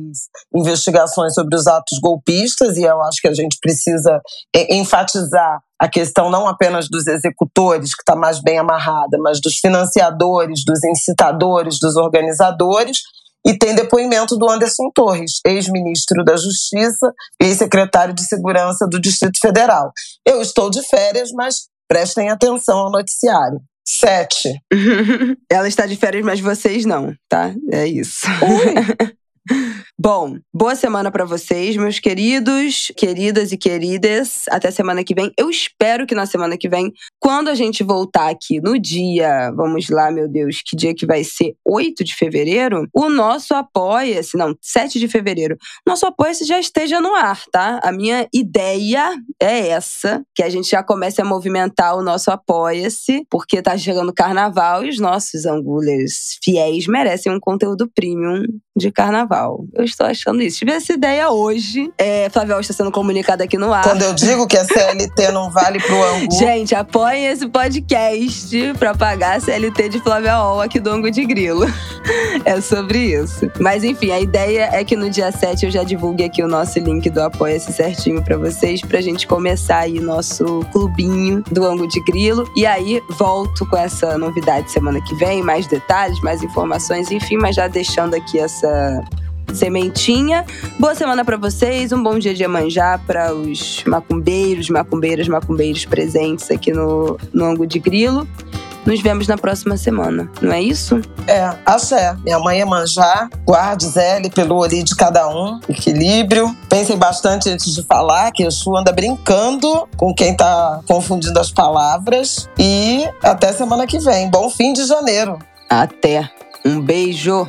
investigações sobre os atos golpistas, e eu acho que a gente precisa enfatizar a questão não apenas dos executores, que está mais bem amarrada, mas dos financiadores, dos incitadores, dos organizadores. E tem depoimento do Anderson Torres, ex-ministro da Justiça e secretário de Segurança do Distrito Federal. Eu estou de férias, mas prestem atenção ao noticiário. Sete. Ela está de férias, mas vocês não, tá? É isso. Bom, boa semana para vocês, meus queridos, queridas e queridas. Até semana que vem. Eu espero que na semana que vem, quando a gente voltar aqui no dia, vamos lá, meu Deus, que dia que vai ser? 8 de fevereiro, o nosso apoia-se, não, 7 de fevereiro, nosso apoia-se já esteja no ar, tá? A minha ideia é essa, que a gente já comece a movimentar o nosso apoia-se, porque tá chegando carnaval e os nossos angulers fiéis merecem um conteúdo premium de carnaval. Eu estou achando isso. Tive essa ideia hoje. É, Flávia está sendo comunicada aqui no ar. Quando eu digo que a CLT não vale pro Angu. Gente, apoiem esse podcast pra pagar a CLT de Flávia Ol aqui do Angu de Grilo. é sobre isso. Mas enfim, a ideia é que no dia 7 eu já divulgue aqui o nosso link do Apoia-se certinho pra vocês, pra gente começar aí nosso clubinho do Angu de Grilo. E aí volto com essa novidade semana que vem, mais detalhes, mais informações, enfim, mas já deixando aqui essa sementinha. Boa semana para vocês, um bom dia de Amanjá para os macumbeiros, macumbeiras, macumbeiros presentes aqui no, no Ango de Grilo. nos vemos na próxima semana. Não é isso? É, axé. Minha mãe é manjar. Guarde, Zé, pelo olho de cada um. Equilíbrio. Pensem bastante antes de falar, que Exu anda brincando com quem tá confundindo as palavras. E até semana que vem. Bom fim de janeiro. Até. Um beijo.